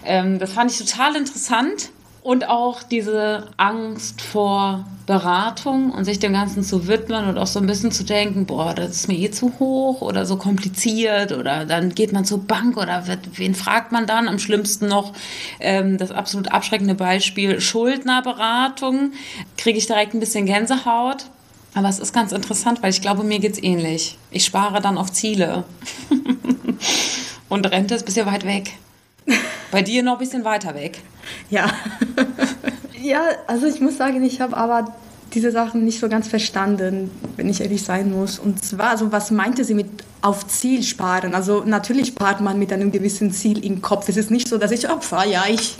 Ähm, das fand ich total interessant. Und auch diese Angst vor Beratung und sich dem Ganzen zu widmen und auch so ein bisschen zu denken, boah, das ist mir eh zu hoch oder so kompliziert oder dann geht man zur Bank oder wen fragt man dann? Am schlimmsten noch ähm, das absolut abschreckende Beispiel Schuldnerberatung. Kriege ich direkt ein bisschen Gänsehaut. Aber es ist ganz interessant, weil ich glaube, mir geht's ähnlich. Ich spare dann auf Ziele. Und Rente ist ein bisschen weit weg. Bei dir noch ein bisschen weiter weg. Ja. ja, also ich muss sagen, ich habe aber diese Sachen nicht so ganz verstanden, wenn ich ehrlich sein muss. Und zwar, also was meinte sie mit auf Ziel sparen? Also natürlich spart man mit einem gewissen Ziel im Kopf. Es ist nicht so, dass ich, oh, ja, ich,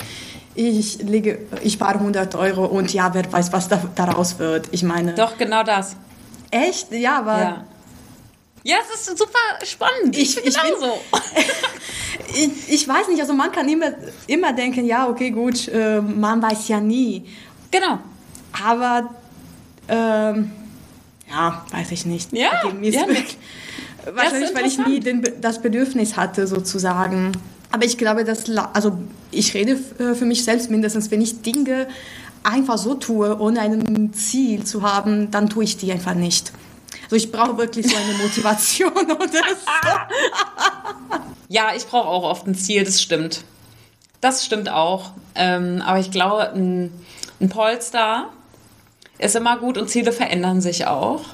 ich lege, ich spare 100 Euro und ja, wer weiß, was da, daraus wird. Ich meine. Doch, genau das. Echt? Ja, aber. Ja. Ja, es ist super spannend. Ich, ich, ich genauso. ich, ich weiß nicht, also man kann immer, immer denken, ja, okay, gut, äh, man weiß ja nie. Genau. Aber, ähm, ja, weiß ich nicht. Ja, ja Wahrscheinlich, weil ich nie den, das Bedürfnis hatte, sozusagen. Aber ich glaube, dass, also ich rede äh, für mich selbst mindestens, wenn ich Dinge einfach so tue, ohne ein Ziel zu haben, dann tue ich die einfach nicht. Also ich brauche wirklich so eine Motivation oder so. Ja, ich brauche auch oft ein Ziel, das stimmt. Das stimmt auch. Ähm, aber ich glaube, ein, ein Polster ist immer gut und Ziele verändern sich auch.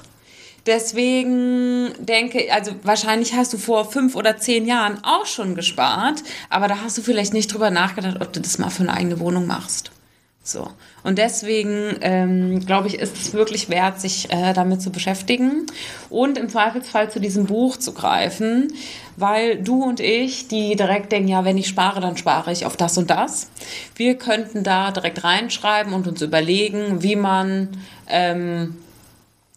Deswegen denke, also wahrscheinlich hast du vor fünf oder zehn Jahren auch schon gespart, aber da hast du vielleicht nicht drüber nachgedacht, ob du das mal für eine eigene Wohnung machst. So. Und deswegen ähm, glaube ich, ist es wirklich wert, sich äh, damit zu beschäftigen und im Zweifelsfall zu diesem Buch zu greifen, weil du und ich, die direkt denken, ja, wenn ich spare, dann spare ich auf das und das. Wir könnten da direkt reinschreiben und uns überlegen, wie man ähm,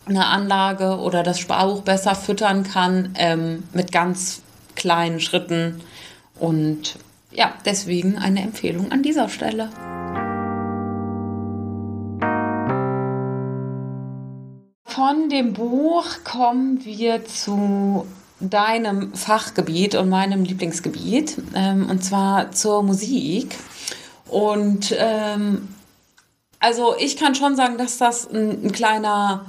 eine Anlage oder das Sparbuch besser füttern kann ähm, mit ganz kleinen Schritten. Und ja, deswegen eine Empfehlung an dieser Stelle. Von dem Buch kommen wir zu deinem Fachgebiet und meinem Lieblingsgebiet, ähm, und zwar zur Musik. Und ähm, also ich kann schon sagen, dass das ein, ein kleiner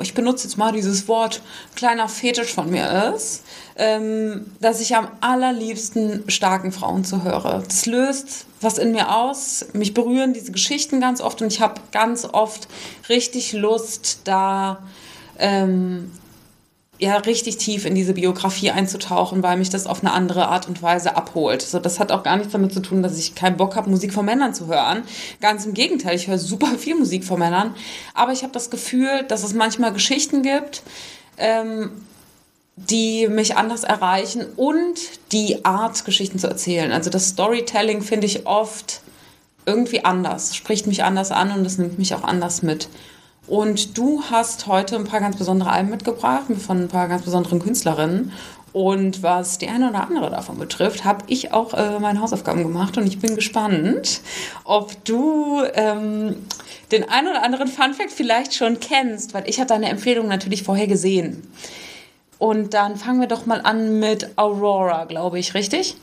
ich benutze jetzt mal dieses Wort, kleiner Fetisch von mir ist, ähm, dass ich am allerliebsten starken Frauen zuhöre. Das löst was in mir aus. Mich berühren diese Geschichten ganz oft und ich habe ganz oft richtig Lust, da ähm, ja richtig tief in diese Biografie einzutauchen, weil mich das auf eine andere Art und Weise abholt. So, das hat auch gar nichts damit zu tun, dass ich keinen Bock habe, Musik von Männern zu hören. Ganz im Gegenteil, ich höre super viel Musik von Männern, aber ich habe das Gefühl, dass es manchmal Geschichten gibt, ähm, die mich anders erreichen und die Art, Geschichten zu erzählen. Also das Storytelling finde ich oft irgendwie anders, spricht mich anders an und es nimmt mich auch anders mit. Und du hast heute ein paar ganz besondere Alben mitgebracht von ein paar ganz besonderen Künstlerinnen. Und was die eine oder andere davon betrifft, habe ich auch äh, meine Hausaufgaben gemacht und ich bin gespannt, ob du ähm, den einen oder anderen Funfact vielleicht schon kennst, weil ich habe deine Empfehlung natürlich vorher gesehen. Und dann fangen wir doch mal an mit Aurora, glaube ich, richtig?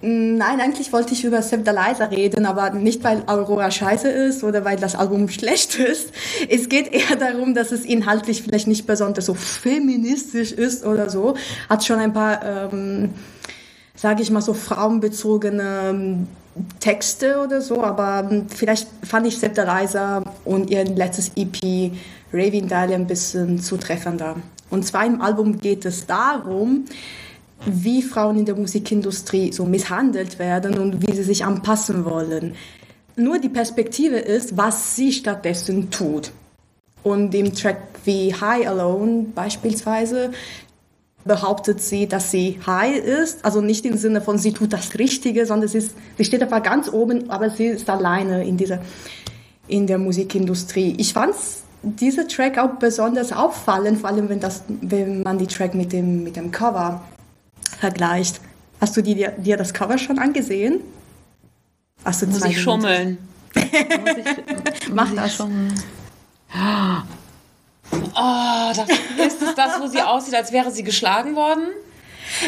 Nein, eigentlich wollte ich über Seb Liza reden, aber nicht, weil Aurora scheiße ist oder weil das Album schlecht ist. Es geht eher darum, dass es inhaltlich vielleicht nicht besonders so feministisch ist oder so. Hat schon ein paar, ähm, sage ich mal so, frauenbezogene ähm, Texte oder so, aber ähm, vielleicht fand ich Seb Liza und ihr letztes EP Raving Dahlia ein bisschen zutreffender. Und zwar im Album geht es darum, wie Frauen in der Musikindustrie so misshandelt werden und wie sie sich anpassen wollen. Nur die Perspektive ist, was sie stattdessen tut. Und im Track wie High Alone beispielsweise behauptet sie, dass sie high ist, also nicht im Sinne von sie tut das Richtige, sondern sie, ist, sie steht einfach ganz oben, aber sie ist alleine in dieser in der Musikindustrie. Ich fand dieser Track auch besonders auffallend, vor allem wenn, das, wenn man die Track mit dem, mit dem Cover vergleicht. Hast du dir, dir das Cover schon angesehen? Hast du muss ich schummeln. muss ich, Mach das. Schummeln. Oh, das, ist das, wo sie aussieht, als wäre sie geschlagen worden?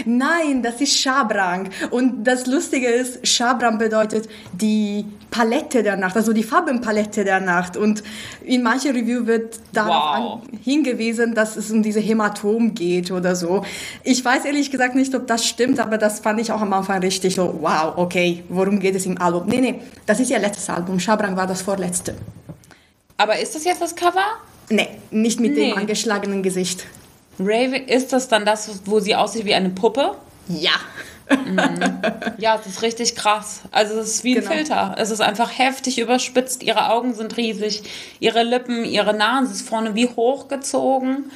Nein, das ist Schabrang. Und das Lustige ist, Schabrang bedeutet die Palette der Nacht, also die Farbenpalette der Nacht. Und in manchen Review wird darauf wow. hingewiesen, dass es um diese Hämatom geht oder so. Ich weiß ehrlich gesagt nicht, ob das stimmt, aber das fand ich auch am Anfang richtig so, wow, okay, worum geht es im Album? Nee, nee, das ist ihr letztes Album. Schabrang war das vorletzte. Aber ist das jetzt das Cover? Nee, nicht mit nee. dem angeschlagenen Gesicht. Raven, ist das dann das, wo sie aussieht wie eine Puppe? Ja. Mhm. Ja, es ist richtig krass. Also es ist wie ein genau. Filter. Es ist einfach heftig überspitzt. Ihre Augen sind riesig, ihre Lippen, ihre Nase ist vorne wie hochgezogen.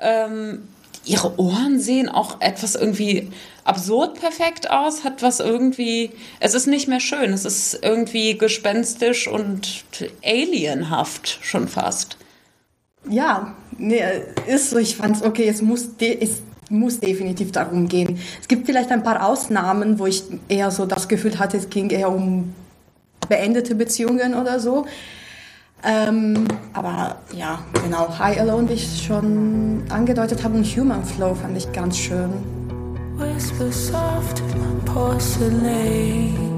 Ähm, ihre Ohren sehen auch etwas irgendwie absurd perfekt aus, hat was irgendwie, es ist nicht mehr schön, es ist irgendwie gespenstisch und alienhaft schon fast. Ja, nee, ist so, ich fand's okay, es muss, es muss definitiv darum gehen. Es gibt vielleicht ein paar Ausnahmen, wo ich eher so das Gefühl hatte, es ging eher um beendete Beziehungen oder so. Ähm, aber ja, genau, High Alone, wie ich schon angedeutet habe, und Human Flow fand ich ganz schön. Whisper soft porcelain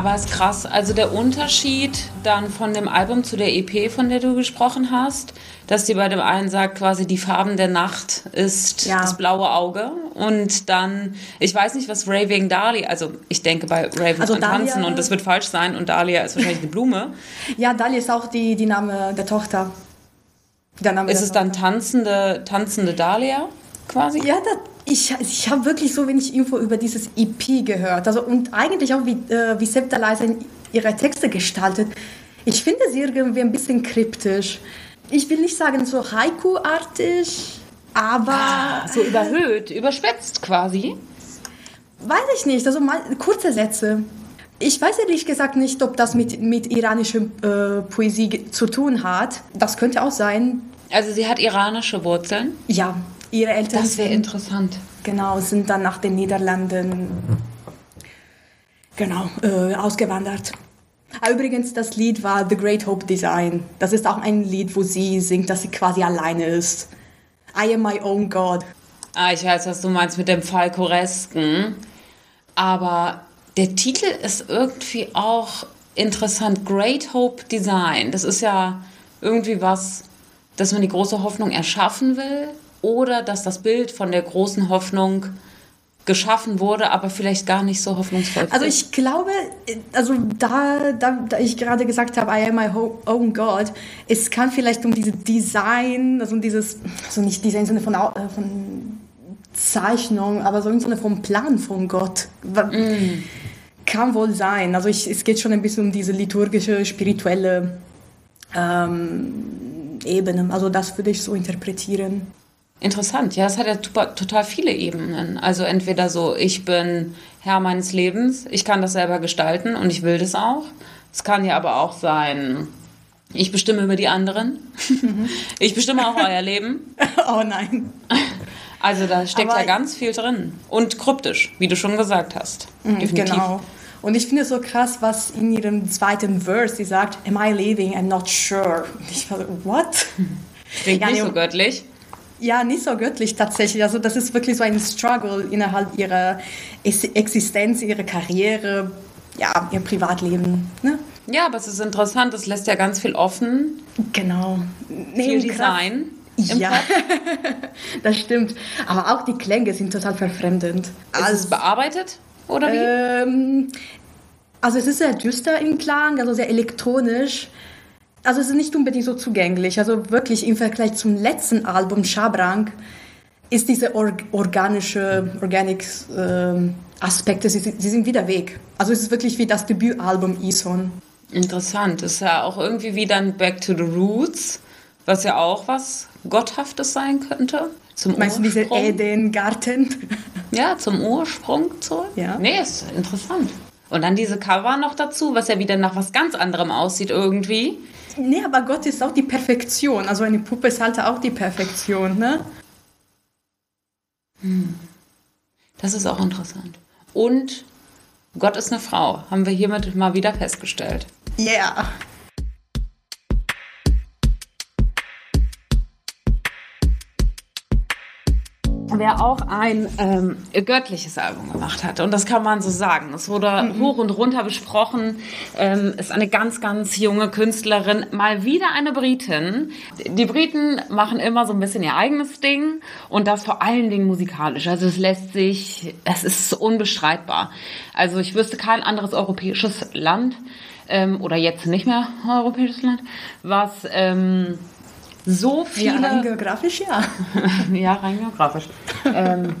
Aber es ist krass, also der Unterschied dann von dem Album zu der EP, von der du gesprochen hast, dass sie bei dem einen sagt, quasi die Farben der Nacht ist ja. das blaue Auge. Und dann, ich weiß nicht, was Raving Dahlia, also ich denke bei Raven also Dahlia, Tanzen und das wird falsch sein und Dahlia ist wahrscheinlich eine Blume. Ja, Dahlia ist auch die, die Name der Tochter. Der Name ist der es Tochter. dann tanzende, tanzende Dahlia quasi? Ja, das, ich, ich habe wirklich so wenig Info über dieses EP gehört. Also, und eigentlich auch, wie, äh, wie Septa Leise ihre Texte gestaltet. Ich finde sie irgendwie ein bisschen kryptisch ich will nicht sagen so Haiku-artig, aber. Ah, so überhöht, überspitzt quasi. Weiß ich nicht, also mal kurze Sätze. Ich weiß ehrlich gesagt nicht, ob das mit, mit iranischer äh, Poesie zu tun hat. Das könnte auch sein. Also sie hat iranische Wurzeln? Ja, ihre Eltern. Das wäre interessant. Genau, sind dann nach den Niederlanden genau, äh, ausgewandert. Ah, übrigens, das Lied war The Great Hope Design. Das ist auch ein Lied, wo sie singt, dass sie quasi alleine ist. I am my own God. Ah, ich weiß, was du meinst mit dem Falkoresken. Aber der Titel ist irgendwie auch interessant. Great Hope Design. Das ist ja irgendwie was, dass man die große Hoffnung erschaffen will oder dass das Bild von der großen Hoffnung geschaffen wurde, aber vielleicht gar nicht so hoffnungsvoll. Also ich glaube, also da, da, da ich gerade gesagt habe, I am my own God, es kann vielleicht um diese Design, also um dieses, also nicht Design Sinne von, äh, von Zeichnung, aber so im Sinne vom Plan von Gott. Mm. Kann wohl sein. Also ich, es geht schon ein bisschen um diese liturgische, spirituelle ähm, Ebene. Also das würde ich so interpretieren. Interessant, ja, es hat ja total viele Ebenen. Also entweder so, ich bin Herr meines Lebens, ich kann das selber gestalten und ich will das auch. Es kann ja aber auch sein, ich bestimme über die anderen. Mhm. Ich bestimme auch euer Leben. Oh nein. Also da steckt aber ja ganz viel drin. Und kryptisch, wie du schon gesagt hast. Mhm, Definitiv. Genau. Und ich finde es so krass, was in ihrem zweiten Verse sie sagt, am I leaving? I'm not sure. Und ich war so, what? Klingt ja, nicht so göttlich. Ja, nicht so göttlich tatsächlich. Also das ist wirklich so ein Struggle innerhalb ihrer Existenz, ihrer Karriere, ja, ihr Privatleben. Ne? Ja, aber es ist interessant, es lässt ja ganz viel offen. Genau. Nee, viel Design. ja, das stimmt. Aber auch die Klänge sind total verfremdend. Ist also, es bearbeitet oder wie? Ähm, also es ist sehr düster im Klang, also sehr elektronisch. Also es ist nicht unbedingt so zugänglich. Also wirklich im Vergleich zum letzten Album Schabrang ist diese or organische, organic äh, Aspekte, sie, sie, sind wieder weg. Also es ist wirklich wie das Debütalbum Ison. Interessant. Ist ja auch irgendwie wie dann Back to the Roots, was ja auch was Gotthaftes sein könnte. Zum Meinst du diese Eden-Garten? Ja, zum Ursprung zurück. Ja. Nee, ist interessant. Und dann diese Cover noch dazu, was ja wieder nach was ganz anderem aussieht irgendwie. Nee, aber Gott ist auch die Perfektion. Also eine Puppe ist halt auch die Perfektion, ne? Hm. Das ist auch interessant. Und Gott ist eine Frau, haben wir hiermit mal wieder festgestellt. Ja. Yeah. Wer auch ein ähm, göttliches Album gemacht hat. Und das kann man so sagen. Es wurde mhm. hoch und runter besprochen. Ähm, ist eine ganz, ganz junge Künstlerin. Mal wieder eine Britin. Die Briten machen immer so ein bisschen ihr eigenes Ding. Und das vor allen Dingen musikalisch. Also es lässt sich, es ist unbestreitbar. Also ich wüsste kein anderes europäisches Land, ähm, oder jetzt nicht mehr europäisches Land, was ähm, so viele. Ja, rein geografisch, ja. ja, rein geografisch. ähm,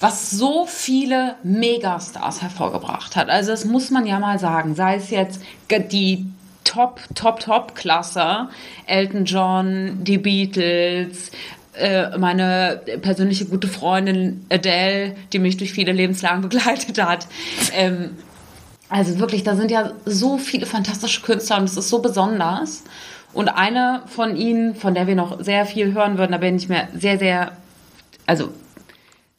was so viele Megastars hervorgebracht hat. Also das muss man ja mal sagen. Sei es jetzt die Top, Top, Top-Klasse, Elton John, die Beatles, äh, meine persönliche gute Freundin Adele, die mich durch viele Lebenslagen begleitet hat. Ähm, also wirklich, da sind ja so viele fantastische Künstler und es ist so besonders. Und eine von ihnen, von der wir noch sehr viel hören würden, da bin ich mir sehr, sehr, also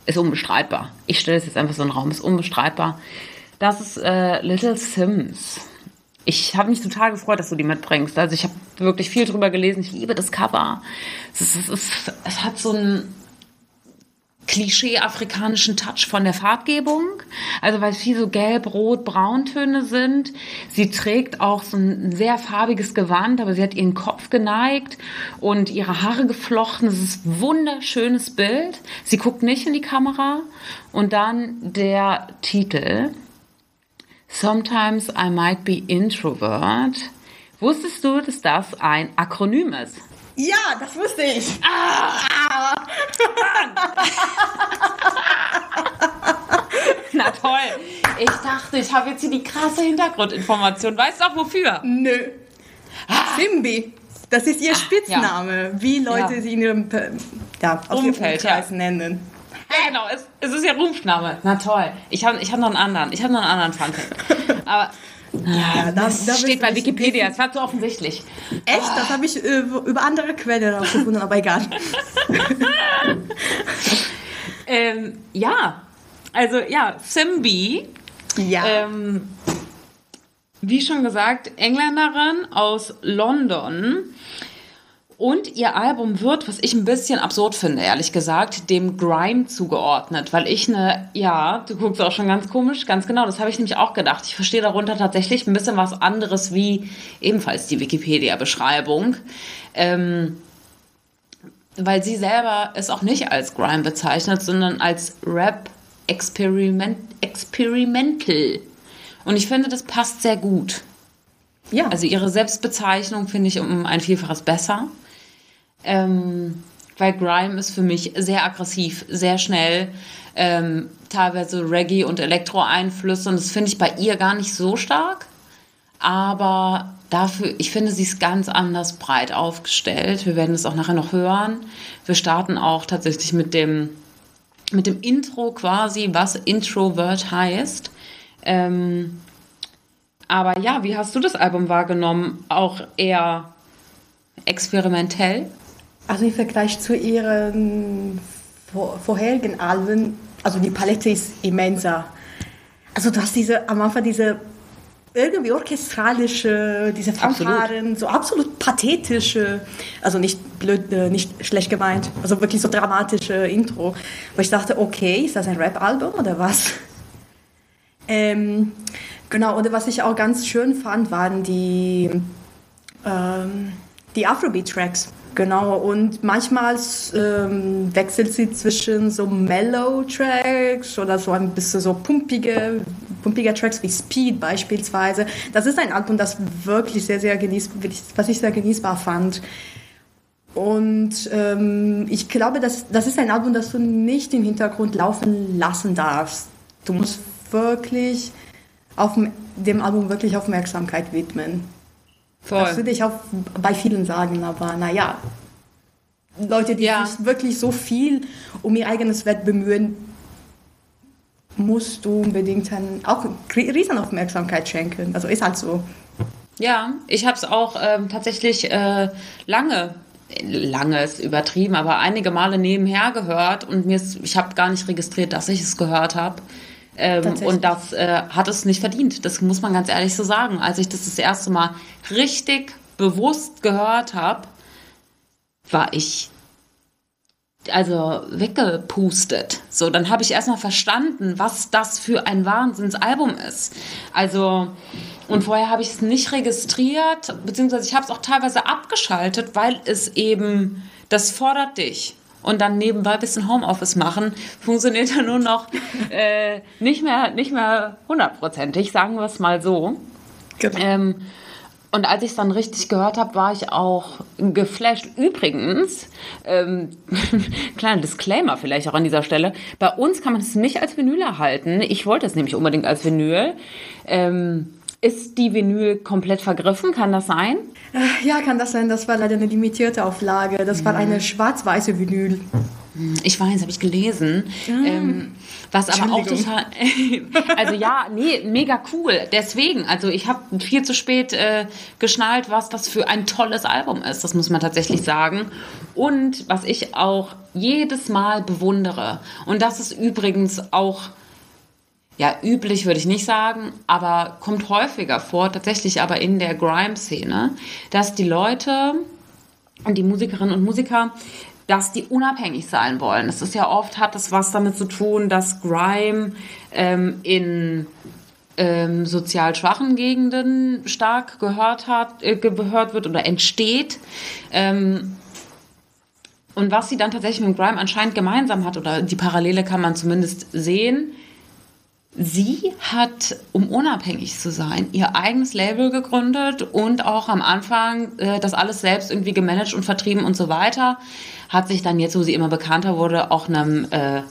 ist unbestreitbar. Ich stelle es jetzt einfach so in den Raum, ist unbestreitbar. Das ist äh, Little Sims. Ich habe mich total gefreut, dass du die mitbringst. Also ich habe wirklich viel drüber gelesen. Ich liebe das Cover. Es, ist, es, ist, es hat so ein Klischee-afrikanischen Touch von der Farbgebung. Also weil es viel so gelb, rot, brauntöne sind. Sie trägt auch so ein sehr farbiges Gewand, aber sie hat ihren Kopf geneigt und ihre Haare geflochten. Es ist ein wunderschönes Bild. Sie guckt nicht in die Kamera. Und dann der Titel. Sometimes I might be introvert. Wusstest du, dass das ein Akronym ist? Ja, das wusste ich. Ah! Na toll. Ich dachte, ich habe jetzt hier die krasse Hintergrundinformation. Weißt du auch wofür? Nö. Ah. Simbi. Das ist ihr Spitzname, ja. wie Leute ja. sie in ihrem ja, Umfeld ja. nennen. Ja, genau. Es, es ist ja Rufname. Na toll. Ich habe ich hab noch einen anderen. Ich habe noch einen anderen Funfact. Aber ja, das, das steht bei Wikipedia. Es war zu offensichtlich. Echt? Oh. Das habe ich äh, über andere Quellen rausgefunden, aber egal. ähm, ja, also ja, Simbi. Ja. Ähm, wie schon gesagt, Engländerin aus London. Und ihr Album wird, was ich ein bisschen absurd finde, ehrlich gesagt, dem Grime zugeordnet, weil ich eine, ja, du guckst auch schon ganz komisch, ganz genau, das habe ich nämlich auch gedacht. Ich verstehe darunter tatsächlich ein bisschen was anderes wie ebenfalls die Wikipedia-Beschreibung. Ähm, weil sie selber es auch nicht als Grime bezeichnet, sondern als Rap Experiment, Experimental. Und ich finde, das passt sehr gut. Ja. Also ihre Selbstbezeichnung finde ich um ein Vielfaches besser. Ähm, weil Grime ist für mich sehr aggressiv, sehr schnell, ähm, teilweise Reggae- und Elektro-Einflüsse. Und das finde ich bei ihr gar nicht so stark. Aber dafür, ich finde, sie ist ganz anders breit aufgestellt. Wir werden es auch nachher noch hören. Wir starten auch tatsächlich mit dem, mit dem Intro quasi, was Introvert heißt. Ähm, aber ja, wie hast du das Album wahrgenommen? Auch eher experimentell? Also im Vergleich zu ihren vorherigen Alben, also die Palette ist immenser. Also du hast diese, am Anfang diese irgendwie orchestralische, diese Fanfaren, so absolut pathetische, also nicht blöd, äh, nicht schlecht gemeint, also wirklich so dramatische Intro, wo ich dachte, okay, ist das ein Rap-Album oder was? Ähm, genau, und was ich auch ganz schön fand, waren die, ähm, die Afrobeat-Tracks. Genau, und manchmal ähm, wechselt sie zwischen so Mellow-Tracks oder so ein bisschen so pumpige, pumpige Tracks wie Speed beispielsweise. Das ist ein Album, das wirklich sehr, sehr genießbar, was ich sehr genießbar fand. Und ähm, ich glaube, das, das ist ein Album, das du nicht im Hintergrund laufen lassen darfst. Du musst wirklich auf dem Album wirklich Aufmerksamkeit widmen. Voll. Das würde ich auch bei vielen sagen, aber naja, Leute, die ja. sich wirklich so viel um ihr eigenes Wert bemühen, musst du unbedingt dann auch Riesenaufmerksamkeit schenken. Also ist halt so. Ja, ich habe es auch ähm, tatsächlich äh, lange, lange ist übertrieben, aber einige Male nebenher gehört und mir ist, ich habe gar nicht registriert, dass ich es gehört habe. Ähm, und das äh, hat es nicht verdient. Das muss man ganz ehrlich so sagen. Als ich das das erste Mal richtig bewusst gehört habe, war ich also weggepustet. So, dann habe ich erstmal verstanden, was das für ein Wahnsinnsalbum ist. Also, und vorher habe ich es nicht registriert, beziehungsweise ich habe es auch teilweise abgeschaltet, weil es eben, das fordert dich. Und dann nebenbei ein bisschen Homeoffice machen, funktioniert ja nur noch äh, nicht mehr nicht mehr hundertprozentig, sagen wir es mal so. Genau. Ähm, und als ich es dann richtig gehört habe, war ich auch geflasht. Übrigens, ähm, kleiner Disclaimer vielleicht auch an dieser Stelle, bei uns kann man es nicht als Vinyl erhalten. Ich wollte es nämlich unbedingt als Vinyl. Ähm, ist die Vinyl komplett vergriffen? Kann das sein? Äh, ja, kann das sein. Das war leider eine limitierte Auflage. Das war eine schwarz-weiße Vinyl. Ich weiß, habe ich gelesen. Ah. Ähm, was aber auch total. also ja, nee, mega cool. Deswegen, also ich habe viel zu spät äh, geschnallt, was das für ein tolles Album ist. Das muss man tatsächlich sagen. Und was ich auch jedes Mal bewundere. Und das ist übrigens auch ja, üblich würde ich nicht sagen, aber kommt häufiger vor, tatsächlich aber in der Grime-Szene, dass die Leute und die Musikerinnen und Musiker dass die unabhängig sein wollen. Es ist ja oft, hat das was damit zu tun, dass Grime ähm, in ähm, sozial schwachen Gegenden stark gehört hat, äh, gehört wird oder entsteht. Ähm, und was sie dann tatsächlich mit Grime anscheinend gemeinsam hat, oder die Parallele kann man zumindest sehen, Sie hat, um unabhängig zu sein, ihr eigenes Label gegründet und auch am Anfang äh, das alles selbst irgendwie gemanagt und vertrieben und so weiter. Hat sich dann jetzt, wo sie immer bekannter wurde, auch einem äh,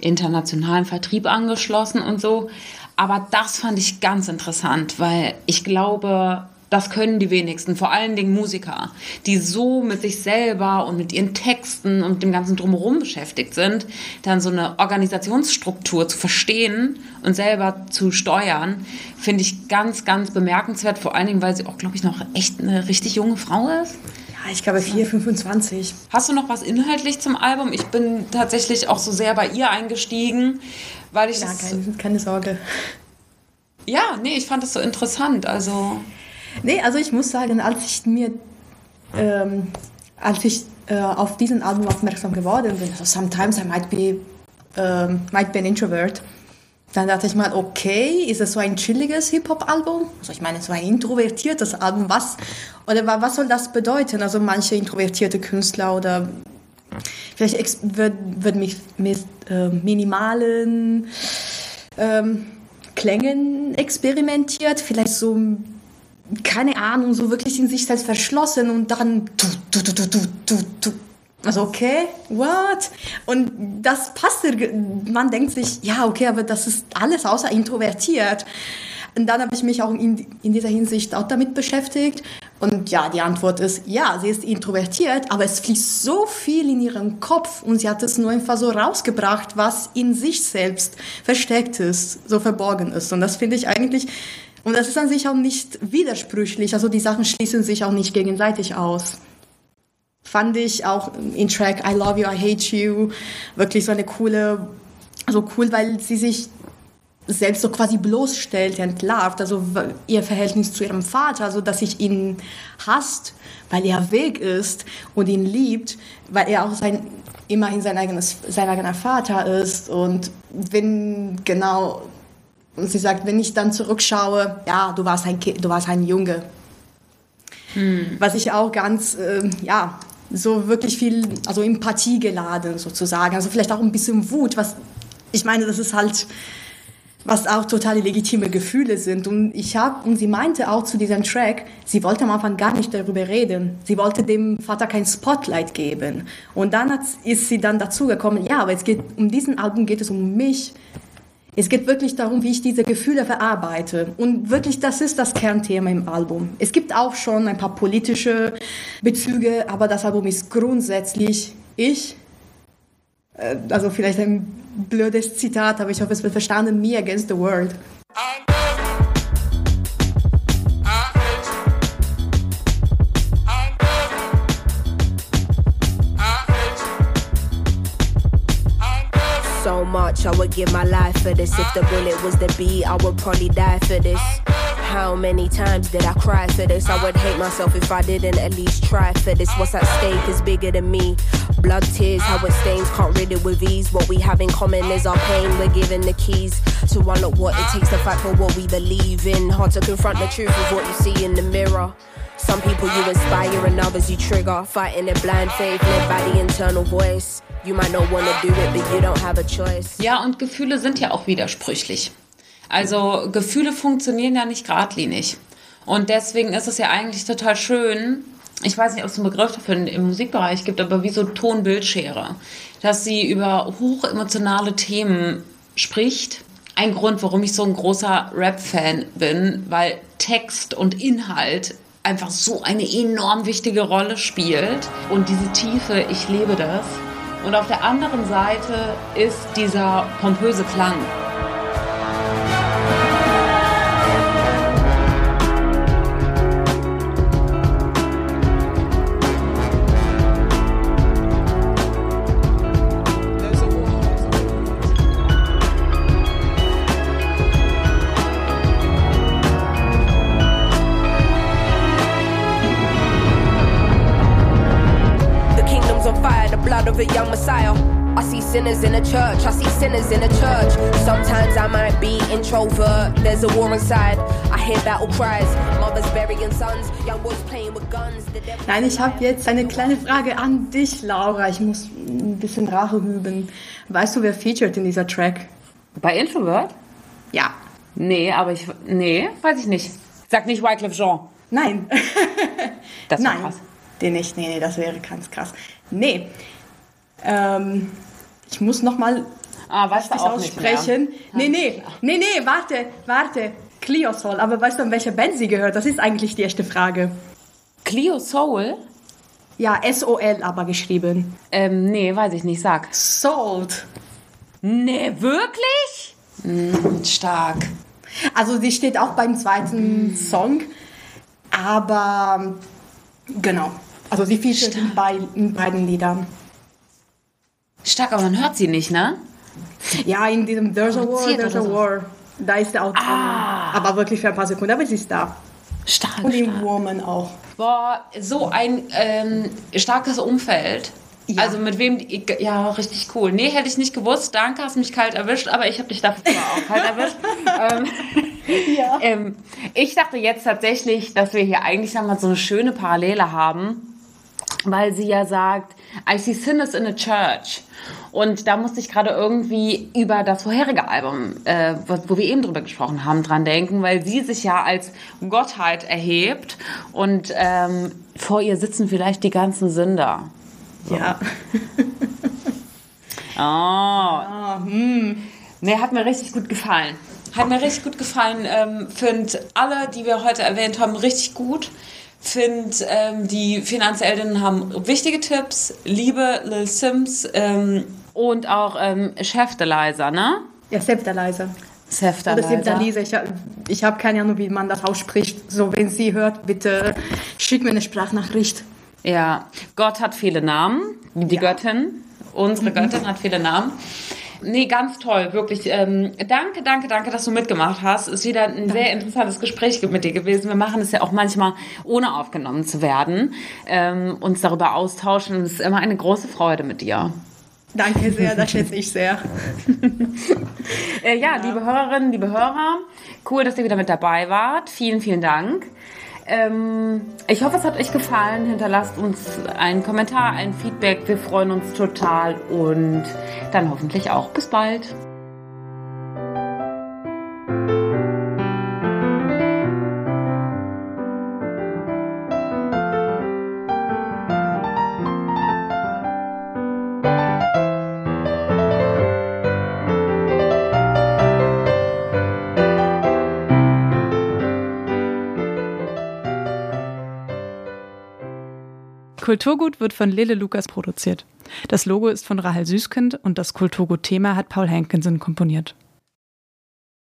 internationalen Vertrieb angeschlossen und so. Aber das fand ich ganz interessant, weil ich glaube, das können die wenigsten, vor allen Dingen Musiker, die so mit sich selber und mit ihren Texten und dem ganzen Drumherum beschäftigt sind, dann so eine Organisationsstruktur zu verstehen und selber zu steuern, finde ich ganz, ganz bemerkenswert. Vor allen Dingen, weil sie auch, glaube ich, noch echt eine richtig junge Frau ist. Ja, ich glaube 4, 25. Hast du noch was inhaltlich zum Album? Ich bin tatsächlich auch so sehr bei ihr eingestiegen, weil ich ja, keine, keine Sorge. Ja, nee, ich fand das so interessant. Also Nee, also ich muss sagen, als ich mir, ähm, als ich äh, auf diesen Album aufmerksam geworden bin, also sometimes I might be, ähm, might be an introvert, dann dachte ich mal, okay, ist es so ein chilliges Hip-Hop-Album? Also ich meine, so ein introvertiertes Album, was, oder was soll das bedeuten? Also manche introvertierte Künstler oder vielleicht wird, wird mich mit äh, minimalen ähm, Klängen experimentiert, vielleicht so keine Ahnung, so wirklich in sich selbst verschlossen und dann du, du, du, du, du, du, du. Also okay, what? Und das passt, man denkt sich, ja, okay, aber das ist alles außer introvertiert. Und dann habe ich mich auch in, in dieser Hinsicht auch damit beschäftigt. Und ja, die Antwort ist, ja, sie ist introvertiert, aber es fließt so viel in ihren Kopf und sie hat es nur einfach so rausgebracht, was in sich selbst versteckt ist, so verborgen ist. Und das finde ich eigentlich und das ist an sich auch nicht widersprüchlich, also die Sachen schließen sich auch nicht gegenseitig aus. Fand ich auch in Track I Love You, I Hate You wirklich so eine coole, so cool, weil sie sich selbst so quasi bloßstellt, entlarvt, also ihr Verhältnis zu ihrem Vater, also dass sich ihn hasst, weil er weg ist und ihn liebt, weil er auch sein, immerhin sein, eigenes, sein eigener Vater ist. Und wenn genau und sie sagt, wenn ich dann zurückschaue, ja, du warst ein, kind, du warst ein Junge. Hm. Was ich auch ganz, äh, ja, so wirklich viel, also Empathie geladen sozusagen. Also vielleicht auch ein bisschen Wut, was, ich meine, das ist halt, was auch totale legitime Gefühle sind. Und ich habe, und sie meinte auch zu diesem Track, sie wollte am Anfang gar nicht darüber reden. Sie wollte dem Vater kein Spotlight geben. Und dann hat, ist sie dann dazu gekommen, ja, aber es geht, um diesen Album geht es um mich. Es geht wirklich darum, wie ich diese Gefühle verarbeite. Und wirklich, das ist das Kernthema im Album. Es gibt auch schon ein paar politische Bezüge, aber das Album ist grundsätzlich ich. Äh, also vielleicht ein blödes Zitat, aber ich hoffe, es wird verstanden. Me against the world. Much, I would give my life for this. If the bullet was the beat, I would probably die for this. how many times did I cry for this? I would hate myself if I didn't at least try for this. What's at stake is bigger than me. Blood, tears, how it stains, can't rid it with ease. What we have in common is our pain. We're given the keys to unlock what it takes to fight for what we believe in. Hard to confront the truth of what you see in the mirror. Some people you inspire and others you trigger. Fighting in blind faith led by the internal voice. You might not want to do it, but you don't have a choice. Ja, und Gefühle sind ja auch widersprüchlich. Also Gefühle funktionieren ja nicht geradlinig. Und deswegen ist es ja eigentlich total schön, ich weiß nicht, ob es einen Begriff dafür im Musikbereich gibt, aber wie so Tonbildschere, dass sie über hochemotionale Themen spricht. Ein Grund, warum ich so ein großer Rap-Fan bin, weil Text und Inhalt einfach so eine enorm wichtige Rolle spielt. Und diese Tiefe, ich lebe das. Und auf der anderen Seite ist dieser pompöse Klang. Sinners in a church, I see sinners in a church. Sometimes I might be introvert, there's a war inside. I hear battle cries, mothers burying sons, young boys playing with guns. The Nein, ich habe jetzt eine kleine Frage an dich, Laura. Ich muss ein bisschen Rache üben. Weißt du, wer featured in dieser Track? Bei Introvert? Ja. Nee, aber ich. Nee, weiß ich nicht. Sag nicht Wycliffe Jean. Nein. Das war Nein. krass. Den nicht. Nee, nee, das wäre ganz krass. Nee. Ähm, ich muss noch mal Ah, weißt richtig auch nicht mehr. aussprechen. Nee, nee. Nee, nee, warte, warte. Clio Soul. Aber weißt du, an welcher Band sie gehört? Das ist eigentlich die erste Frage. Clio Soul? Ja, S-O-L aber geschrieben. Ähm, nee, weiß ich nicht. Sag. Sold. Nee, wirklich? Mm, stark. Also sie steht auch beim zweiten Song, aber genau. Also sie featuret in, bei, in beiden Liedern. Stark, aber man hört sie nicht, ne? Ja, in diesem There's a War, There's a. War. Da ist er auch drin. Aber wirklich für ein paar Sekunden, aber sie ist da. Stark, Und in. Woman auch. Boah, so ein ähm, starkes Umfeld. Ja. Also mit wem, die- ja, richtig cool. Nee, hätte ich nicht gewusst. Danke, hast mich kalt erwischt, aber ich habe dich dafür auch kalt erwischt. ähm, Ja. ähm, ich dachte jetzt tatsächlich, dass wir hier eigentlich nochmal so eine schöne Parallele haben, weil sie ja sagt, I see sinners in a church. Und da musste ich gerade irgendwie über das vorherige Album, äh, wo wir eben drüber gesprochen haben, dran denken, weil sie sich ja als Gottheit erhebt und ähm, vor ihr sitzen vielleicht die ganzen Sünder. Ja. Oh. Ah, Nee, hat mir richtig gut gefallen. Hat mir richtig gut gefallen. Ähm, Find alle, die wir heute erwähnt haben, richtig gut. Find ähm, die Finanzeldinnen haben wichtige Tipps. Liebe Lil Sims ähm, und auch ähm, Chefdelizer, ne? Ja, Septalizer. Oder Chefdelizer. Septalizer. Ich, ich habe keine Ahnung, wie man das ausspricht. So, wenn sie hört, bitte schick mir eine Sprachnachricht. Ja, Gott hat viele Namen. Die Ja. Göttin, unsere Göttin hat viele Namen. Nee, ganz toll, wirklich. Ähm, danke, danke, danke, dass du mitgemacht hast. Ist wieder ein sehr interessantes Gespräch mit dir gewesen. Wir machen es ja auch manchmal, ohne aufgenommen zu werden, ähm, uns darüber austauschen. Es ist immer eine große Freude mit dir. Danke sehr, das schätze ich sehr. Äh, ja, liebe Hörerinnen, liebe Hörer, cool, dass ihr wieder mit dabei wart. Vielen, vielen Dank. Ähm, ich hoffe, es hat euch gefallen. Hinterlasst uns einen Kommentar, ein Feedback. Wir freuen uns total und dann hoffentlich auch bis bald. Kulturgut wird von Lele Lukas produziert. Das Logo ist von Rahel Süßkind und das Kulturgut-Thema hat Paul Hankinson komponiert.